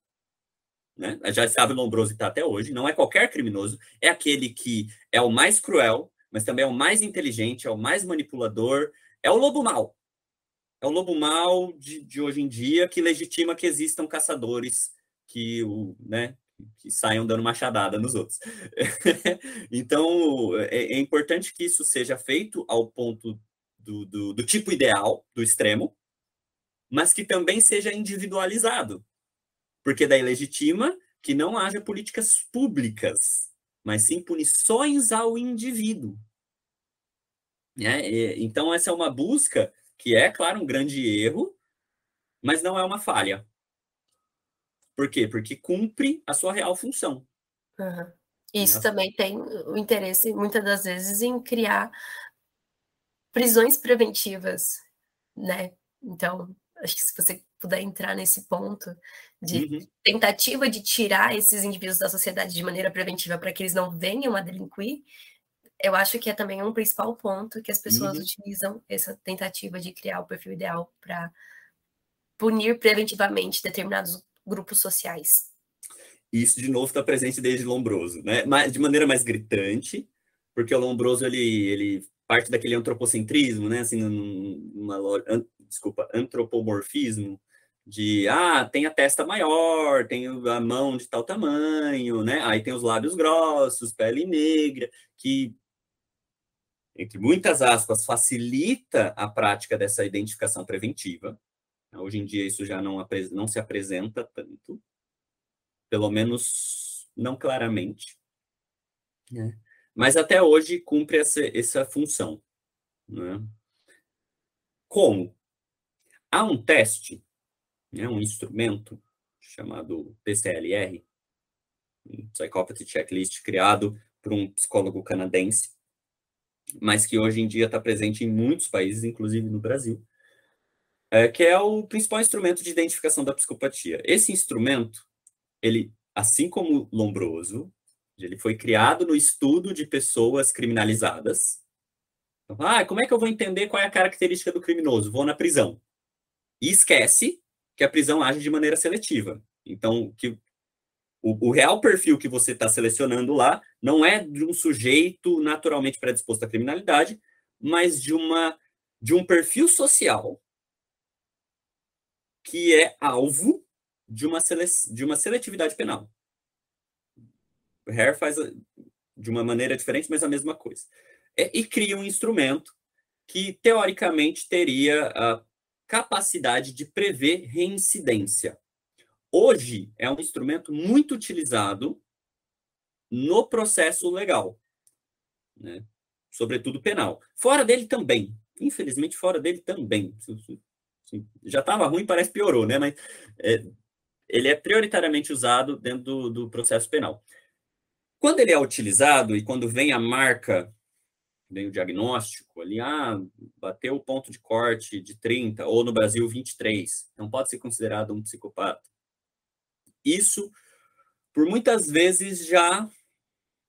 né? Já sabe Lombroso está até hoje. Não é qualquer criminoso, é aquele que é o mais cruel, mas também é o mais inteligente, é o mais manipulador, é o lobo mau é o lobo mau de, de hoje em dia que legitima que existam caçadores que, o, né, que saiam dando machadada nos outros. *laughs* então, é, é, importante que isso seja feito ao ponto do, do, do tipo ideal, do extremo, mas que também seja individualizado, porque daí legitima que não haja políticas públicas, mas sim punições ao indivíduo. É, então, essa é uma busca que é, claro, um grande erro, mas não é uma falha. Por quê? Porque cumpre a sua real função. Uhum. Isso também tem o interesse, muitas das vezes, em criar prisões preventivas, né? Então, acho que se você puder entrar nesse ponto de uhum. tentativa de tirar esses indivíduos da sociedade de maneira preventiva para que eles não venham a delinquir, eu acho que é também um principal ponto que as pessoas uhum. utilizam essa tentativa de criar o perfil ideal para punir preventivamente determinados grupos sociais. Isso, de novo, está presente desde Lombroso, né? Mas, de maneira mais gritante, porque o Lombroso, ele, ele parte daquele antropocentrismo, né? Assim, numa, an, desculpa, antropomorfismo, de, ah, tem a testa maior, tem a mão de tal tamanho, né? Aí tem os lábios grossos, pele negra, que entre muitas aspas, facilita a prática dessa identificação preventiva. Hoje em dia isso já não, não se apresenta tanto, pelo menos não claramente. Né? Mas até hoje cumpre essa, essa função. Né? Como? Há um teste, né, um instrumento chamado PCLR, um Psychopathy Checklist, criado por um psicólogo canadense, mas que hoje em dia está presente em muitos países, inclusive no Brasil, é, que é o principal instrumento de identificação da psicopatia. Esse instrumento, ele, assim como Lombroso, ele foi criado no estudo de pessoas criminalizadas. ah, como é que eu vou entender qual é a característica do criminoso? Vou na prisão. E esquece que a prisão age de maneira seletiva. Então, que o, o real perfil que você está selecionando lá não é de um sujeito naturalmente predisposto à criminalidade, mas de uma de um perfil social que é alvo de uma, sele, de uma seletividade penal. O Hare faz de uma maneira diferente, mas a mesma coisa. É, e cria um instrumento que, teoricamente, teria a capacidade de prever reincidência. Hoje, é um instrumento muito utilizado no processo legal, né? sobretudo penal. Fora dele também, infelizmente, fora dele também. Já estava ruim, parece piorou, né? Mas é, ele é prioritariamente usado dentro do, do processo penal. Quando ele é utilizado e quando vem a marca, vem o diagnóstico ali, ah, bateu o ponto de corte de 30, ou no Brasil 23, não pode ser considerado um psicopata. Isso, por muitas vezes, já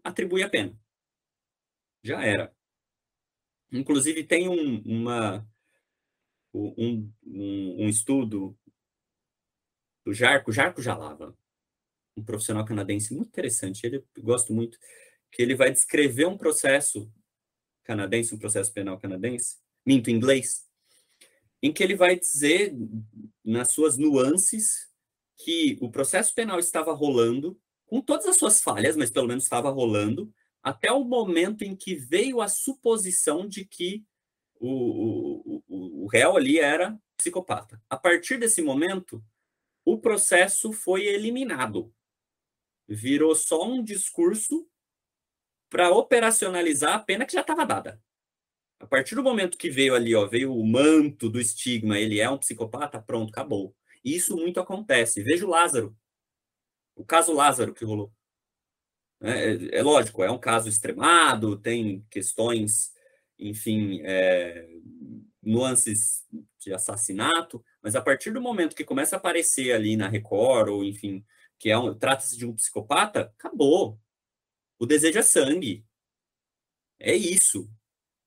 atribui a pena. Já era. Inclusive, tem um, uma, um, um, um estudo do Jarco, Jarco Jalava, um profissional canadense muito interessante, ele gosto muito, que ele vai descrever um processo canadense, um processo penal canadense, minto inglês, em que ele vai dizer, nas suas nuances, que o processo penal estava rolando, com todas as suas falhas, mas pelo menos estava rolando, até o momento em que veio a suposição de que o, o, o réu ali era psicopata. A partir desse momento, o processo foi eliminado. Virou só um discurso para operacionalizar a pena que já estava dada. A partir do momento que veio ali, ó, veio o manto do estigma, ele é um psicopata, pronto, acabou. E isso muito acontece. Veja o Lázaro. O caso Lázaro que rolou. É, é, é lógico, é um caso extremado, tem questões, enfim, é, nuances de assassinato, mas a partir do momento que começa a aparecer ali na Record, ou enfim, que é um, trata-se de um psicopata, acabou. O desejo é sangue. É isso.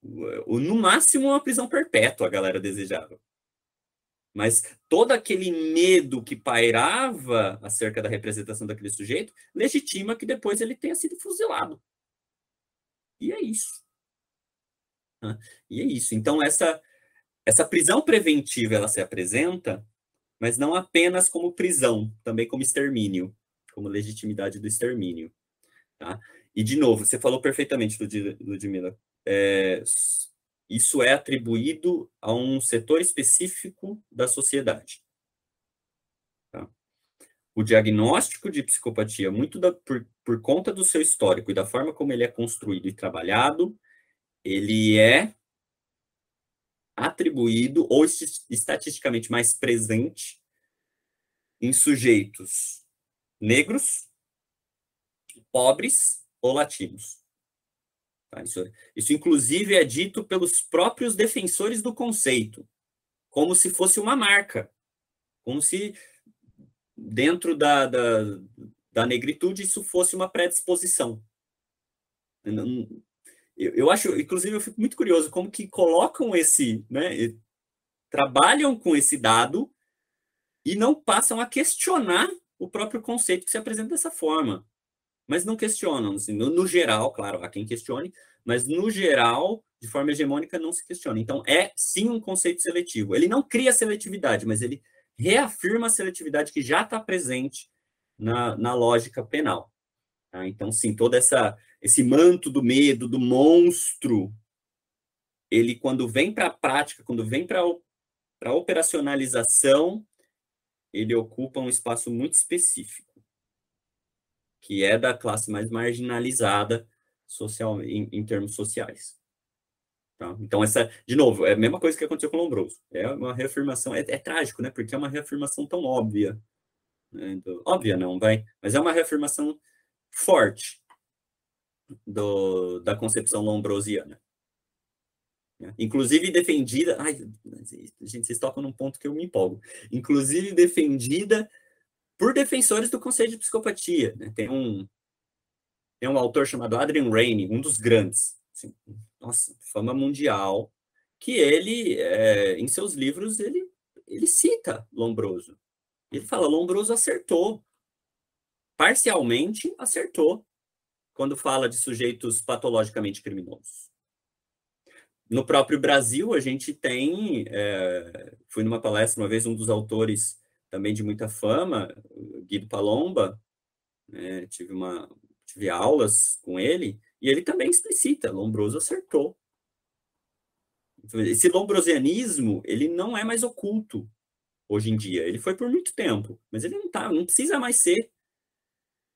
O, no máximo, uma prisão perpétua a galera desejava. Mas todo aquele medo que pairava acerca da representação daquele sujeito legitima que depois ele tenha sido fuzilado. E é isso. E é isso. Então, essa, essa prisão preventiva ela se apresenta, mas não apenas como prisão, também como extermínio, como legitimidade do extermínio. Tá? E, de novo, você falou perfeitamente, Ludmila, é, isso é atribuído a um setor específico da sociedade. Tá? O diagnóstico de psicopatia, muito da, por, por conta do seu histórico e da forma como ele é construído e trabalhado, ele é atribuído ou estatisticamente mais presente em sujeitos negros, pobres ou latinos. Tá? Isso, isso, inclusive, é dito pelos próprios defensores do conceito, como se fosse uma marca, como se dentro da, da, da negritude isso fosse uma predisposição. Eu, eu, acho, inclusive, eu fico muito curioso como que colocam esse, né, trabalham com esse dado e não passam a questionar o próprio conceito que se apresenta dessa forma mas não questionam. Assim, no, no, geral, claro, há quem questione, mas no geral, de forma hegemônica, não se questiona. Então, é sim um conceito seletivo. Ele não cria seletividade, mas ele reafirma a seletividade que já está presente na, na lógica penal. Tá? Então, sim, todo essa, esse manto do medo, do monstro, ele, quando vem para a prática, quando vem para a operacionalização, ele ocupa um espaço muito específico que é da classe mais marginalizada social, em, em termos sociais. Tá? Então, essa, de novo, é a mesma coisa que aconteceu com o Lombroso. É uma reafirmação, é, é trágico, né? Porque é uma reafirmação tão óbvia. Né? Do, óbvia não, vai, mas é uma reafirmação forte do, da concepção lombrosiana. Né? Inclusive defendida. Ai, gente, vocês tocam num ponto que eu me empolgo. Inclusive defendida por defensores do conceito de psicopatia. Né? Tem, um, tem um autor chamado Adrian Rainey, um dos grandes, assim, nossa, fama mundial, que ele, é, em seus livros, ele, ele cita Lombroso. Ele fala, Lombroso acertou. Parcialmente acertou quando fala de sujeitos patologicamente criminosos. No próprio Brasil, a gente tem. É, fui numa palestra uma vez, um dos autores também de muita fama, Guido Palomba, né, tive, uma, tive aulas com ele, e ele também explicita: Lombroso acertou. Esse lombrosianismo, ele não é mais oculto hoje em dia. Ele foi por muito tempo, mas ele não tá, não precisa mais ser.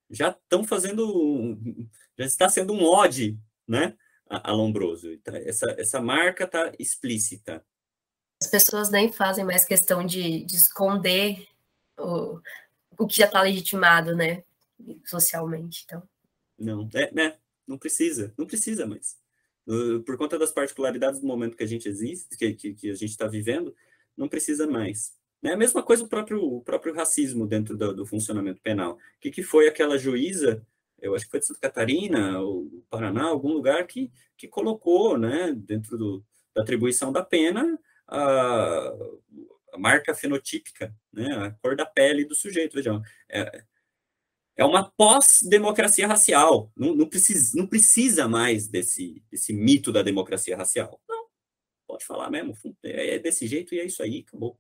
Já estão fazendo, já está sendo um ode, né, a, a Lombroso. Tá, essa, essa marca está explícita. As pessoas nem fazem mais questão de, de esconder o, o que já está legitimado, né, socialmente. Então. Não, é, né, não precisa, não precisa mais. Por conta das particularidades do momento que a gente existe, que, que, que a gente está vivendo, não precisa mais. É a mesma coisa o próprio, o próprio racismo dentro do, do funcionamento penal. O que, que foi aquela juíza, eu acho que foi de Santa Catarina, ou Paraná, algum lugar que, que colocou, né, dentro do, da atribuição da pena, a, a marca fenotípica, né, a cor da pele do sujeito. Vejam, é, é uma pós-democracia racial. Não, não, precisa, não precisa mais desse, desse mito da democracia racial. Não, pode falar mesmo. É, é desse jeito e é isso aí, acabou.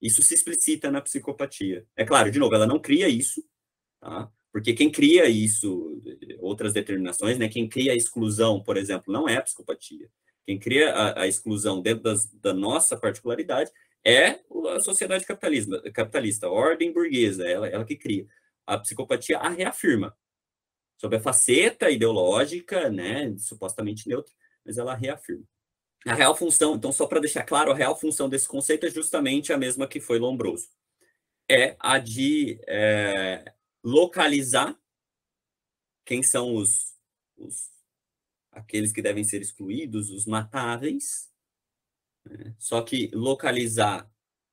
Isso se explicita na psicopatia. É claro, de novo, ela não cria isso, tá? Porque quem cria isso, outras determinações, né? Quem cria a exclusão, por exemplo, não é a psicopatia. Quem cria a, a exclusão dentro das, da nossa particularidade é a sociedade capitalista, capitalista a ordem burguesa, ela, ela que cria a psicopatia a reafirma sobre a faceta ideológica, né, supostamente neutra, mas ela reafirma. A real função, então, só para deixar claro, a real função desse conceito é justamente a mesma que foi Lombroso. É a de é, localizar quem são os, os, aqueles que devem ser excluídos, os matáveis, né? só que localizar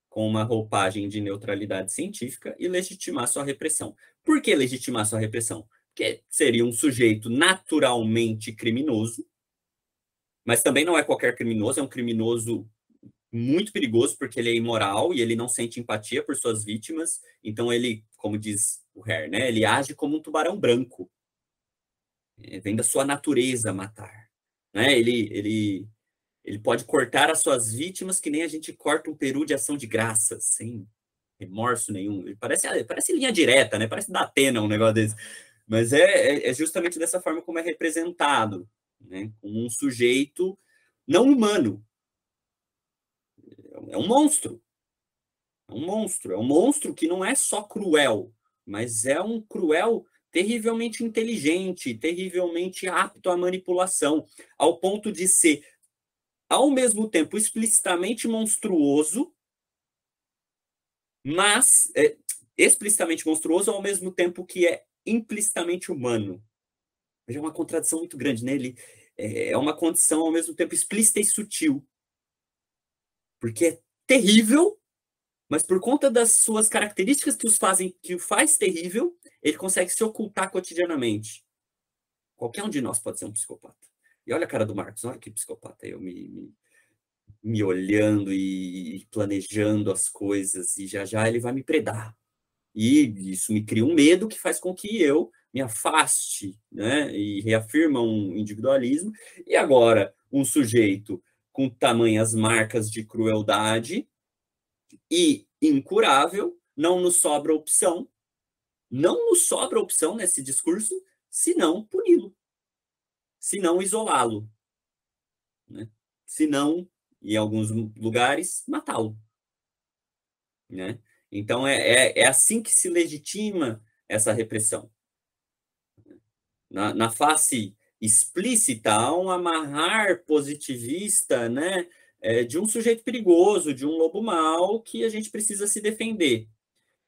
com uma roupagem de neutralidade científica e legitimar sua repressão. Por que legitimar sua repressão? Porque seria um sujeito naturalmente criminoso, mas também não é qualquer criminoso, é um criminoso muito perigoso porque ele é imoral e ele não sente empatia por suas vítimas, então ele, como diz o Hare, né, ele age como um tubarão branco. É, vem da sua natureza matar, né? Ele ele ele pode cortar as suas vítimas que nem a gente corta um peru de ação de graça, sem remorso nenhum. Parece, parece linha direta, né? Parece da Atena um negócio desse. Mas é, é, é justamente dessa forma como é representado, né? Como um sujeito não humano. É um monstro. É um monstro. É um monstro que não é só cruel, mas é um cruel terrivelmente inteligente, terrivelmente apto à manipulação, ao ponto de ser ao mesmo tempo explicitamente monstruoso, mas é, explicitamente monstruoso ao mesmo tempo que é implicitamente humano. É uma contradição muito grande. Né? É, é uma condição ao mesmo tempo explícita e sutil. Porque é terrível, mas por conta das suas características que os fazem, que o faz terrível, ele consegue se ocultar cotidianamente. Qualquer um de nós pode ser um psicopata. E olha a cara do Marcos, olha que psicopata, eu me, me, me olhando e planejando as coisas, e já já ele vai me predar. E isso me cria um medo que faz com que eu me afaste, né? E reafirma um individualismo. E agora, um sujeito com tamanhas marcas de crueldade e incurável, não nos sobra opção, não nos sobra opção nesse discurso, senão puni-lo se não isolá-lo, né? se não, em alguns lugares, matá-lo. Né? Então, é, é, é, assim que se legitima essa repressão. Na, na face explícita, há um amarrar positivista né, é, de um sujeito perigoso, de um lobo mau, que a gente precisa se defender.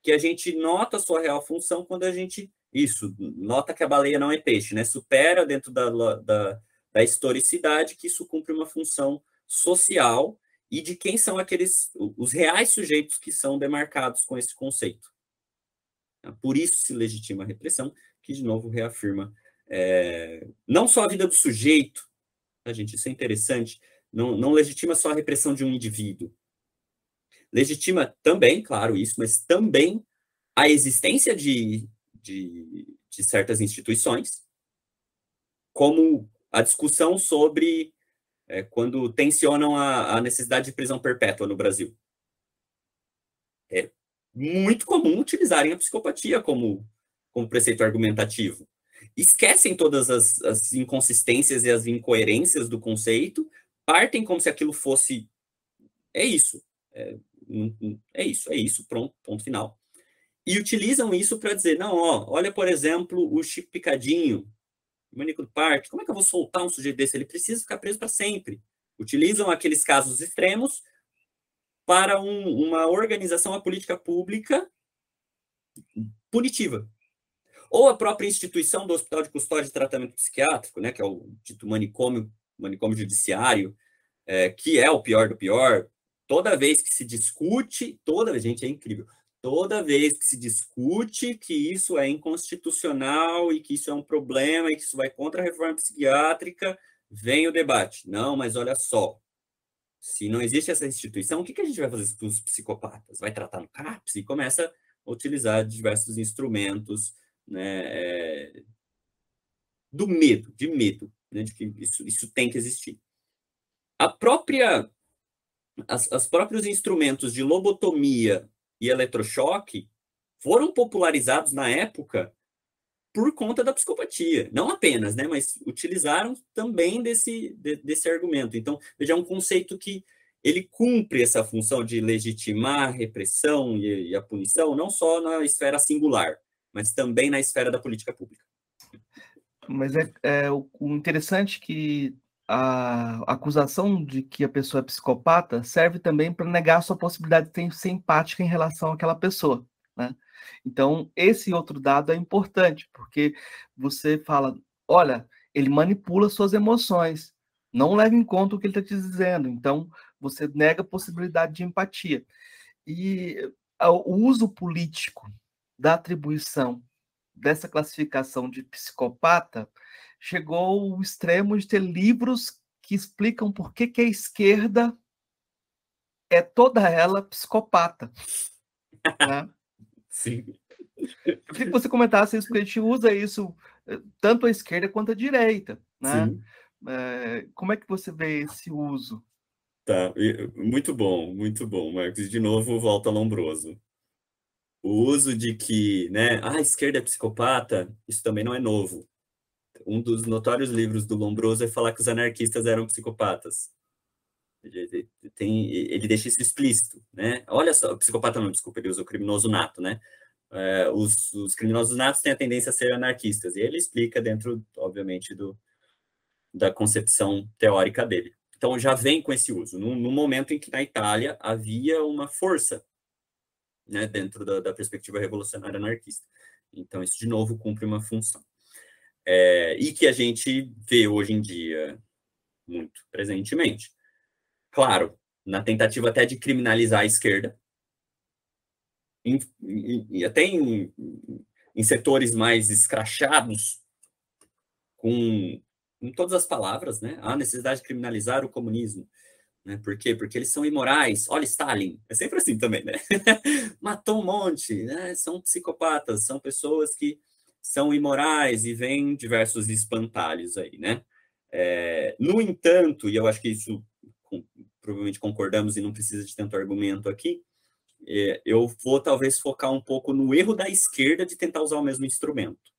Que a gente nota a sua real função quando a gente isso, nota que a baleia não é peixe, né? Supera dentro da, da, da historicidade que isso cumpre uma função social e de quem são aqueles, os reais sujeitos que são demarcados com esse conceito. Por isso se legitima a repressão, que de novo reafirma é, não só a vida do sujeito, tá, gente? Isso é interessante, não, não legitima só a repressão de um indivíduo, legitima também, claro, isso, mas também a existência de, de, de certas instituições, como a discussão sobre é, quando tensionam a, a, necessidade de prisão perpétua no Brasil. É muito comum utilizarem a psicopatia como, como preceito argumentativo. Esquecem todas as, as inconsistências e as incoerências do conceito, partem como se aquilo fosse. É isso. É, é isso, é isso, pronto, ponto final. E utilizam isso para dizer: não, ó, olha, por exemplo, o Chico Picadinho, maníaco do parque, como é que eu vou soltar um sujeito desse? Ele precisa ficar preso para sempre. Utilizam aqueles casos extremos para um, uma organização, a política pública punitiva. Ou a própria instituição do Hospital de Custódia de Tratamento Psiquiátrico, né, que é o dito manicômio, manicômio judiciário, é, que é o pior do pior, toda vez que se discute, toda gente, é incrível, toda vez que se discute que isso é inconstitucional e que isso é um problema e que isso vai contra a reforma psiquiátrica, vem o debate. Não, mas olha só, se não existe essa instituição, o que, que a gente vai fazer com os psicopatas? Vai tratar no CAPS? E começa a utilizar diversos instrumentos né, é, do medo, de medo, né, de que isso, isso tem que existir. A própria, as, as próprios instrumentos de lobotomia e eletrochoque foram popularizados na época por conta da psicopatia. Não apenas, né, mas utilizaram também desse, de, desse argumento. Então, veja, é um conceito que ele cumpre essa função de legitimar a repressão e, e a punição, não só na esfera singular, mas também na esfera da política pública. Mas é, é o, interessante é que a acusação de que a pessoa é psicopata serve também para negar sua possibilidade de ser empática em relação àquela pessoa, né? Então, esse outro dado é importante, porque você fala, olha, ele manipula suas emoções, não leva em conta o que ele está te dizendo, então você nega a possibilidade de empatia. E o uso político da atribuição dessa classificação de psicopata chegou ao extremo de ter livros que explicam por que, que a esquerda é toda ela psicopata. Né? *laughs* Sim. Eu queria que você comentasse isso, porque a gente usa isso eh, tanto à esquerda quanto à direita. Né? É, como é que você vê esse uso? Tá, muito bom, muito bom, Marcos. De novo, volta Lombroso. O uso de que, né, ah, a esquerda é psicopata, isso também não é novo um dos notórios livros do Lombroso é falar que os anarquistas eram psicopatas. Ele, tem, ele deixa isso explícito, né? Olha só, psicopata não, desculpa, ele usa o criminoso nato, né? É, os, os, criminosos natos têm a tendência a ser anarquistas, e ele explica dentro, obviamente, do, da concepção teórica dele. Então, já vem com esse uso, no, no momento em que na Itália havia uma força né, dentro da, da perspectiva revolucionária anarquista. Então, isso, de novo, cumpre uma função é, e que a gente vê hoje em dia muito presentemente. Claro, na tentativa até de criminalizar a esquerda, e até em, em, setores mais escrachados, com, com todas as palavras, né? A necessidade de criminalizar o comunismo. Né? Por quê? Porque eles são imorais. Olha Stalin, é sempre assim também, né? *laughs* Matou um monte, né? São psicopatas, são pessoas que são imorais e vêm diversos espantalhos aí, né? É, no entanto, e eu acho que isso com, provavelmente concordamos e não precisa de tanto argumento aqui, é, eu vou talvez focar um pouco no erro da esquerda de tentar usar o mesmo instrumento.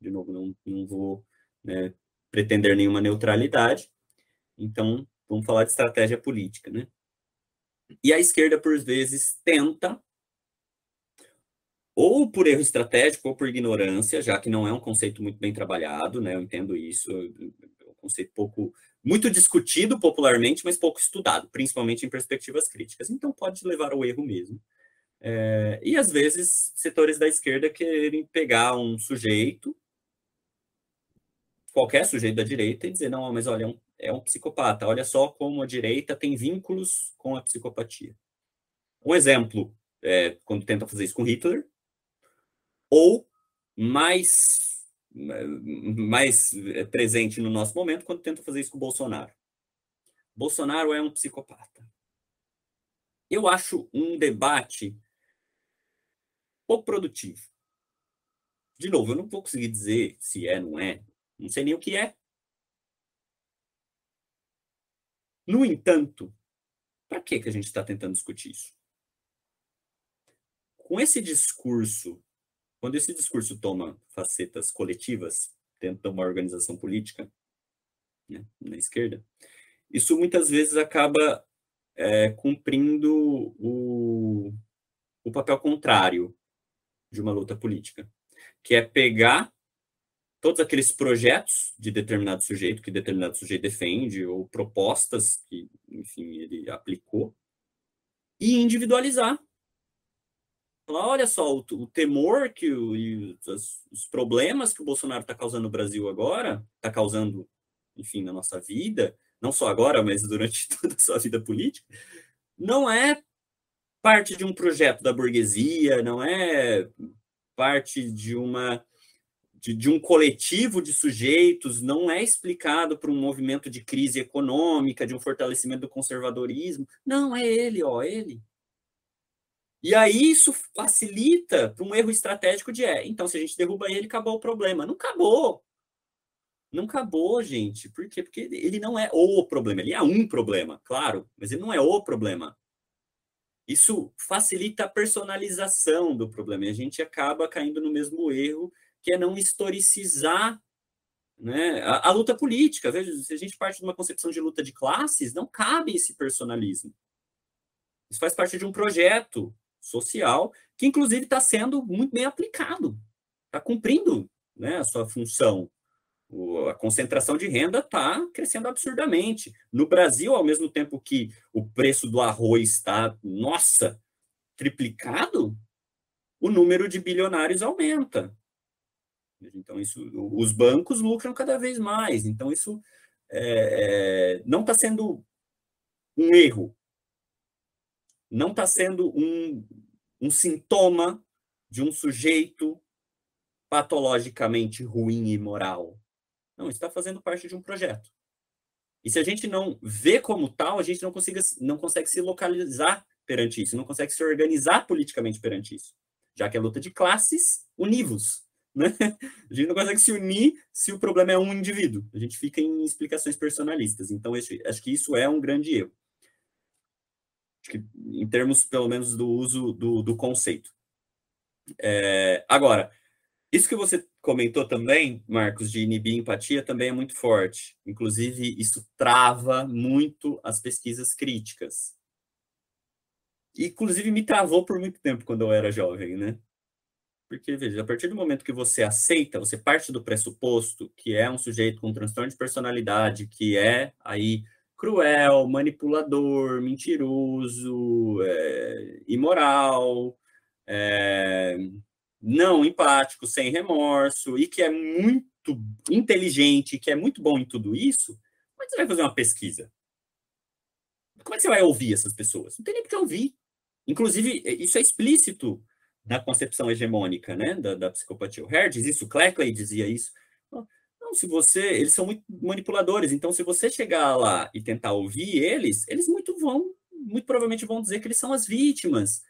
De novo, não, não vou né, pretender nenhuma neutralidade, então vamos falar de estratégia política, né? E a esquerda, por vezes, tenta ou por erro estratégico ou por ignorância, já que não é um conceito muito bem trabalhado, né? Eu entendo isso, é um conceito pouco muito discutido popularmente, mas pouco estudado, principalmente em perspectivas críticas. Então pode levar ao erro mesmo. É, e às vezes setores da esquerda querem pegar um sujeito, qualquer sujeito da direita, e dizer não, mas olha, é um, é um psicopata. Olha só como a direita tem vínculos com a psicopatia. Um exemplo, é, quando tenta fazer isso com Hitler, ou mais, mais presente no nosso momento quando tenta fazer isso com Bolsonaro. Bolsonaro é um psicopata. eu acho um debate pouco produtivo. De novo, eu não vou conseguir dizer se é, não é. Não sei nem o que é. No entanto, para que, que a gente está tentando discutir isso? Com esse discurso, quando esse discurso toma facetas coletivas dentro de uma organização política, né, na esquerda, isso muitas vezes acaba é, cumprindo o, o papel contrário de uma luta política, que é pegar todos aqueles projetos de determinado sujeito que determinado sujeito defende ou propostas que, enfim, ele aplicou e individualizar. Falar, olha só, o, o temor que o, e os, os problemas que o Bolsonaro está causando no Brasil agora, está causando, enfim, na nossa vida, não só agora, mas durante *laughs* toda a sua vida política, não é parte de um projeto da burguesia, não é parte de uma de, de, um coletivo de sujeitos, não é explicado por um movimento de crise econômica, de um fortalecimento do conservadorismo. Não, é ele, ó, ele. E aí isso facilita para um erro estratégico de é, então se a gente derruba ele, acabou o problema. Não acabou. Não acabou, gente. Por quê? Porque ele não é o problema, ele é um problema, claro, mas ele não é o problema. Isso facilita a personalização do problema e a gente acaba caindo no mesmo erro, que é não historicizar né, a, a luta política. Veja, se a gente parte de uma concepção de luta de classes, não cabe esse personalismo. Isso faz parte de um projeto social que, inclusive, está sendo muito bem aplicado, está cumprindo né, a sua função a concentração de renda está crescendo absurdamente. No Brasil, ao mesmo tempo que o preço do arroz está, nossa, triplicado, o número de bilionários aumenta. Então, isso, os bancos lucram cada vez mais. Então, isso é, é não está sendo um erro. Não está sendo um, um sintoma de um sujeito patologicamente ruim e moral não, está fazendo parte de um projeto. E se a gente não vê como tal, a gente não, consiga, não consegue se localizar perante isso, não consegue se organizar politicamente perante isso. Já que é luta de classes, univos. Né? A gente não consegue se unir se o problema é um indivíduo. A gente fica em explicações personalistas. Então, esse, acho que isso é um grande erro. Acho que, em termos, pelo menos, do uso do, do conceito. É, agora, isso que você comentou também, Marcos, de inibir empatia, também é muito forte. Inclusive, isso trava muito as pesquisas críticas. Inclusive, me travou por muito tempo quando eu era jovem, né? Porque, veja, a partir do momento que você aceita, você parte do pressuposto que é um sujeito com transtorno de personalidade, que é aí cruel, manipulador, mentiroso, é, imoral, é, não empático, sem remorso, e que é muito inteligente, que é muito bom em tudo isso, como é que você vai fazer uma pesquisa? Como é que você vai ouvir essas pessoas? Não tem nem que ouvir. Inclusive, isso é explícito na concepção hegemônica né, da, da psicopatia. O Hare diz isso, Cleckley dizia isso. Não, se você, eles são muito manipuladores, então se você chegar lá e tentar ouvir eles, eles muito vão, muito provavelmente vão dizer que eles são as vítimas,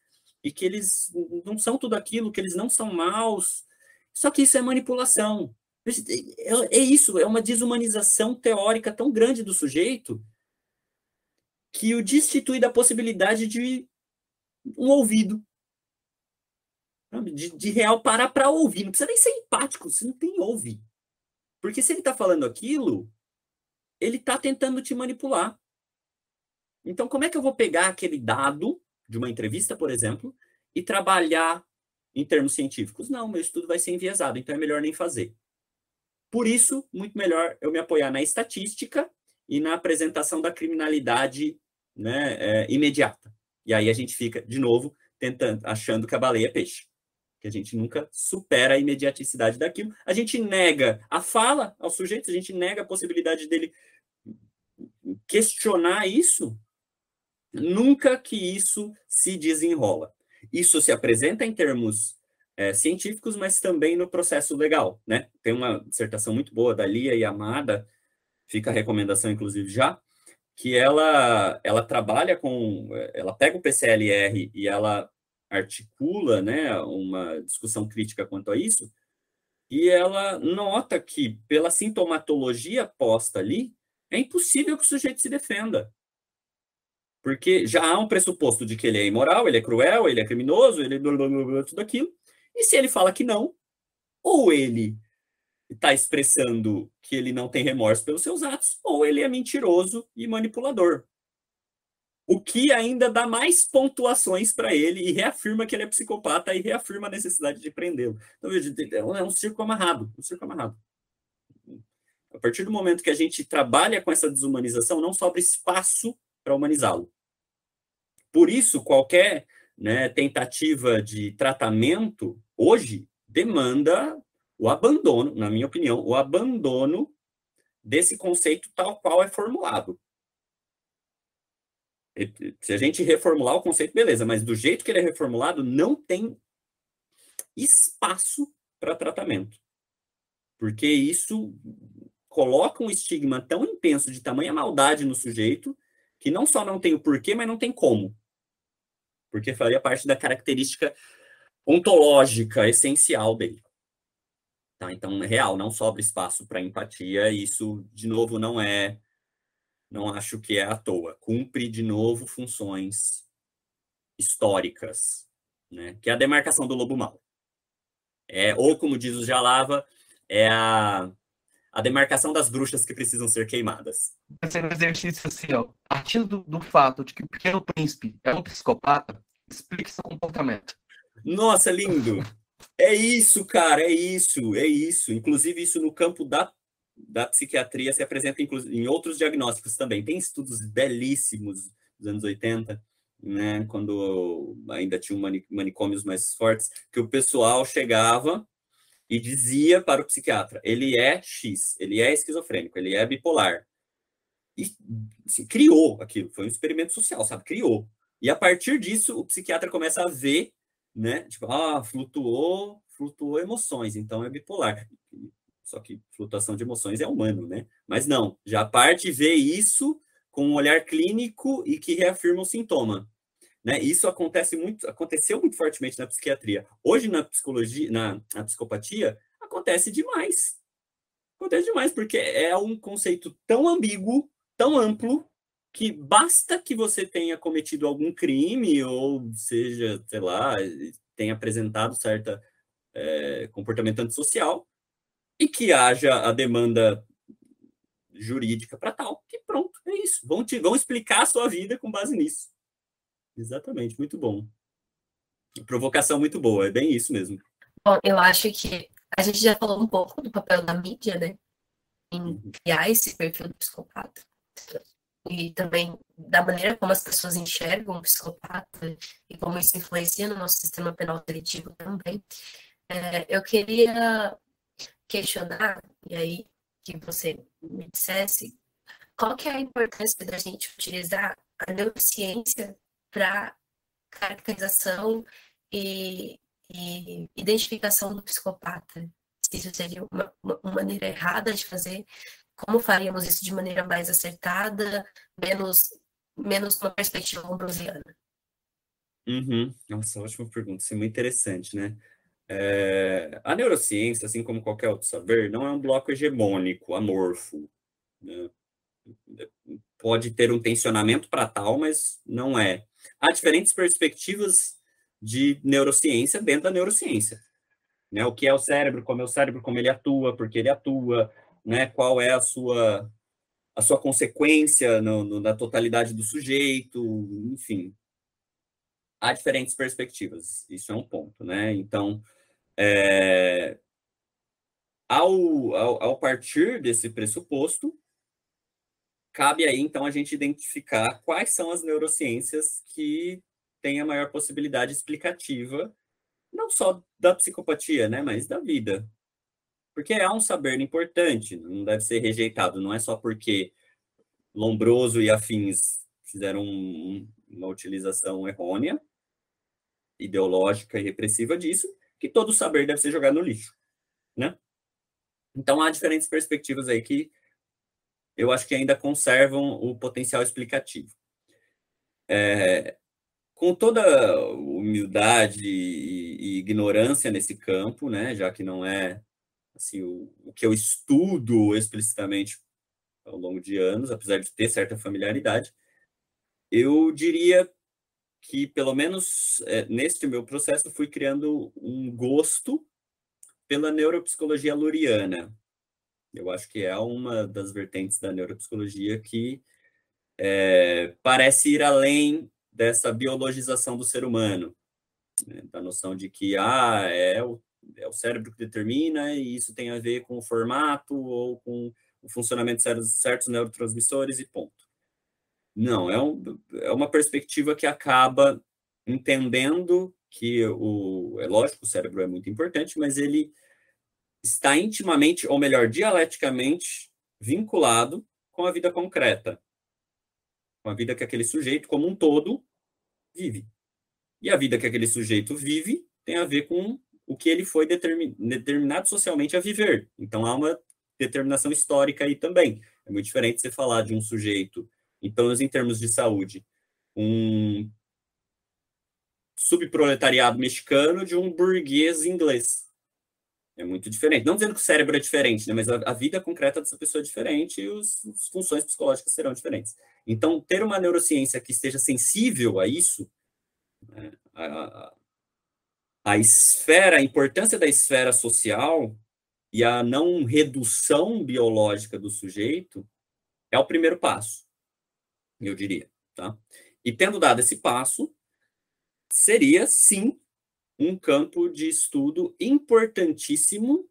e que eles não são tudo aquilo, que eles não são maus. Só que isso é manipulação. É, é isso, é uma desumanização teórica tão grande do sujeito que o destitui da possibilidade de um ouvido. De, de real parar para ouvir. Não precisa nem ser empático, você não tem ouvir. Porque se ele está falando aquilo, ele está tentando te manipular. Então, como é que eu vou pegar aquele dado de uma entrevista, por exemplo, e trabalhar em termos científicos. Não, meu estudo vai ser enviesado, então é melhor nem fazer. Por isso, muito melhor eu me apoiar na estatística e na apresentação da criminalidade né, é, imediata. E aí a gente fica, de novo, tentando, achando que a baleia é peixe. Que a gente nunca supera a imediaticidade daquilo. A gente nega a fala ao sujeito, a gente nega a possibilidade dele questionar isso Nunca que isso se desenrola. Isso se apresenta em termos é, científicos, mas também no processo legal, né? Tem uma dissertação muito boa da Lia e Amada, fica a recomendação, inclusive, já, que ela, ela trabalha com, ela pega o PCLR e ela articula, né, uma discussão crítica quanto a isso, e ela nota que pela sintomatologia posta ali, é impossível que o sujeito se defenda. Porque já há um pressuposto de que ele é imoral, ele é cruel, ele é criminoso, ele é tudo aquilo. E se ele fala que não, ou ele está expressando que ele não tem remorso pelos seus atos, ou ele é mentiroso e manipulador. O que ainda dá mais pontuações para ele e reafirma que ele é psicopata e reafirma a necessidade de prendê-lo. Então, é um circo amarrado, um circo amarrado. A partir do momento que a gente trabalha com essa desumanização, não sobra espaço para humanizá-lo. Por isso, qualquer né, tentativa de tratamento hoje demanda o abandono, na minha opinião, o abandono desse conceito tal qual é formulado. Se a gente reformular o conceito, beleza, mas do jeito que ele é reformulado, não tem espaço para tratamento. Porque isso coloca um estigma tão intenso de tamanha maldade no sujeito que não só não tem o porquê, mas não tem como. Porque faria parte da característica ontológica essencial dele. Tá? Então, é real, não sobra espaço para empatia, isso, de novo, não é. Não acho que é à toa. Cumpre, de novo, funções históricas, né? que é a demarcação do lobo mau. É, ou, como diz o Jalava, é a, a demarcação das bruxas que precisam ser queimadas. Vai ser um exercício assim, ó. Partindo do, do fato de que o pequeno príncipe é um psicopata, explique seu comportamento. Nossa, lindo! É isso, cara, é isso, é isso. Inclusive, isso no campo da, da psiquiatria se apresenta em outros diagnósticos também. Tem estudos belíssimos dos anos 80, né, quando ainda tinham manicômios mais fortes, que o pessoal chegava e dizia para o psiquiatra: ele é X, ele é esquizofrênico, ele é bipolar. E assim, criou aquilo, foi um experimento social, sabe? Criou. E a partir disso, o psiquiatra começa a ver né? Tipo, ah, flutuou, flutuou emoções, então é bipolar. Só que flutuação de emoções é humano, né? Mas não, já parte ver isso com um olhar clínico e que reafirma o sintoma. Né? Isso acontece muito, aconteceu muito fortemente na psiquiatria. Hoje na psicologia, na, na psicopatia, acontece demais. Acontece demais porque é um conceito tão ambíguo, tão amplo, que basta que você tenha cometido algum crime ou seja, sei lá, tenha apresentado certa é, comportamento antissocial e que haja a demanda jurídica para tal, que pronto, é isso. Vão, te, vão explicar a sua vida com base nisso. Exatamente, muito bom. Provocação muito boa, é bem isso mesmo. Bom, eu acho que a gente já falou um pouco do papel da mídia, né? Em uhum. criar esse perfil do psicopata e também da maneira como as pessoas enxergam o psicopata e como isso influencia no nosso sistema penal seletivo também. É, eu queria questionar, e aí que você me dissesse, qual que é a importância da gente utilizar a neurociência para caracterização e, e, identificação do psicopata? Se isso seria uma, uma maneira errada de fazer, como faríamos isso de maneira mais acertada, menos, menos uma perspectiva ambrosiana? Uhum. Nossa, ótima pergunta. Isso é muito interessante, né? É, a neurociência, assim como qualquer outro saber, não é um bloco hegemônico, amorfo. Né? Pode ter um tensionamento para tal, mas não é. Há diferentes perspectivas de neurociência dentro da neurociência. Né? O que é o cérebro, como é o cérebro, como ele atua, porque ele atua, né? Qual é a sua a sua consequência no, no, na totalidade do sujeito, enfim. Há diferentes perspectivas, isso é um ponto, né? Então, é, ao, ao, ao partir desse pressuposto, cabe aí, então, a gente identificar quais são as neurociências que têm a maior possibilidade explicativa, não só da psicopatia, né, mas da vida, porque é um saber importante, não deve ser rejeitado, não é só porque Lombroso e afins fizeram um, uma utilização errônea, ideológica e repressiva disso, que todo saber deve ser jogado no lixo, né? Então há diferentes perspectivas aí que eu acho que ainda conservam o potencial explicativo. É, com toda humildade e, e, ignorância nesse campo, né, já que não é assim, o, o que eu estudo explicitamente ao longo de anos, apesar de ter certa familiaridade, eu diria que, pelo menos é, neste meu processo, fui criando um gosto pela neuropsicologia luriana. Eu acho que é uma das vertentes da neuropsicologia que é, parece ir além dessa biologização do ser humano, né? da noção de que ah, é, o, é o cérebro que determina e isso tem a ver com o formato ou com o funcionamento de certos, neurotransmissores e ponto. Não, é, um, é uma perspectiva que acaba entendendo que o. É lógico, o cérebro é muito importante, mas ele está intimamente, ou melhor, dialeticamente, vinculado com a vida concreta, com a vida que aquele sujeito, como um todo, vive. E a vida que aquele sujeito vive tem a ver com o que ele foi determinado socialmente a viver. Então há uma determinação histórica aí também. É muito diferente você falar de um sujeito, então, em termos de saúde, um subproletariado mexicano de um burguês inglês. É muito diferente. Não dizendo que o cérebro é diferente, né, mas a, a vida concreta dessa pessoa é diferente e os, as funções psicológicas serão diferentes. Então, ter uma neurociência que esteja sensível a isso, né, a, a, a esfera, a importância da esfera social e a não redução biológica do sujeito é o primeiro passo, eu diria, tá? E tendo dado esse passo, seria sim um campo de estudo importantíssimo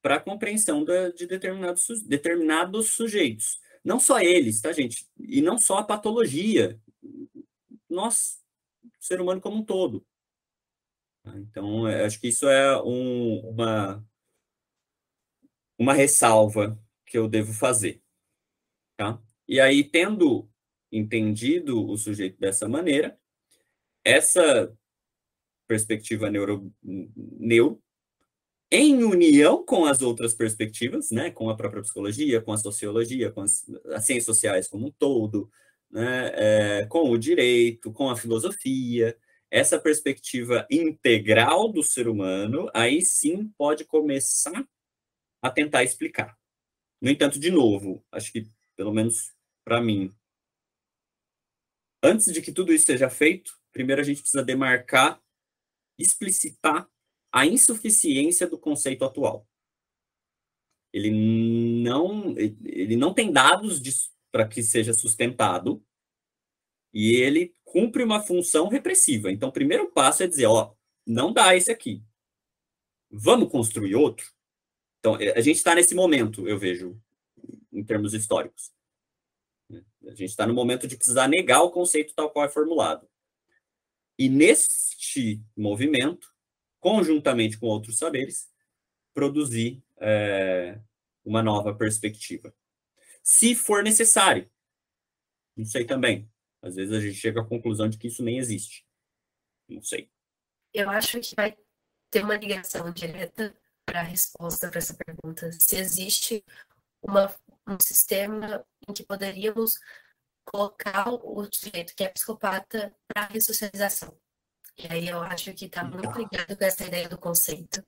para a compreensão da, de determinados, determinados sujeitos. Não só eles, tá, gente? E não só a patologia. Nós, ser humano como um todo. Então, acho que isso é um, uma, uma ressalva que eu devo fazer. Tá? E aí, tendo entendido o sujeito dessa maneira, essa perspectiva neuro, em união com as outras perspectivas, né, com a própria psicologia, com a sociologia, com as, as ciências sociais como um todo, né, é, com o direito, com a filosofia, essa perspectiva integral do ser humano, aí sim pode começar a tentar explicar. No entanto, de novo, acho que, pelo menos para mim, antes de que tudo isso seja feito, primeiro a gente precisa demarcar, explicitar a insuficiência do conceito atual. Ele não, ele não tem dados para que seja sustentado e ele cumpre uma função repressiva. Então, o primeiro passo é dizer, ó, não dá esse aqui. Vamos construir outro? Então, a gente está nesse momento, eu vejo, em termos históricos. A gente está no momento de precisar negar o conceito tal qual é formulado. E neste movimento, conjuntamente com outros saberes, produzir é, uma nova perspectiva. Se for necessário, não sei também. Às vezes a gente chega à conclusão de que isso nem existe. Não sei. Eu acho que vai ter uma ligação direta para a resposta para essa pergunta. Se existe uma, um sistema em que poderíamos colocar o sujeito que é psicopata para ressocialização. E aí eu acho que está muito ligado com essa ideia do conceito,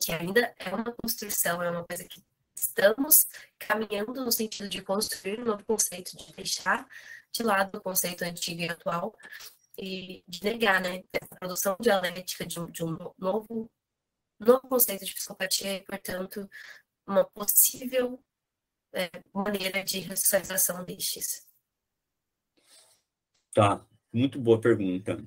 que ainda é uma construção, é uma coisa que estamos caminhando no sentido de construir um novo conceito, de deixar de lado o conceito antigo e atual e de negar, né, essa produção dialética de um, de um novo, novo conceito de psicopatia e, portanto, uma possível é, maneira de ressocialização destes. Tá, muito boa pergunta.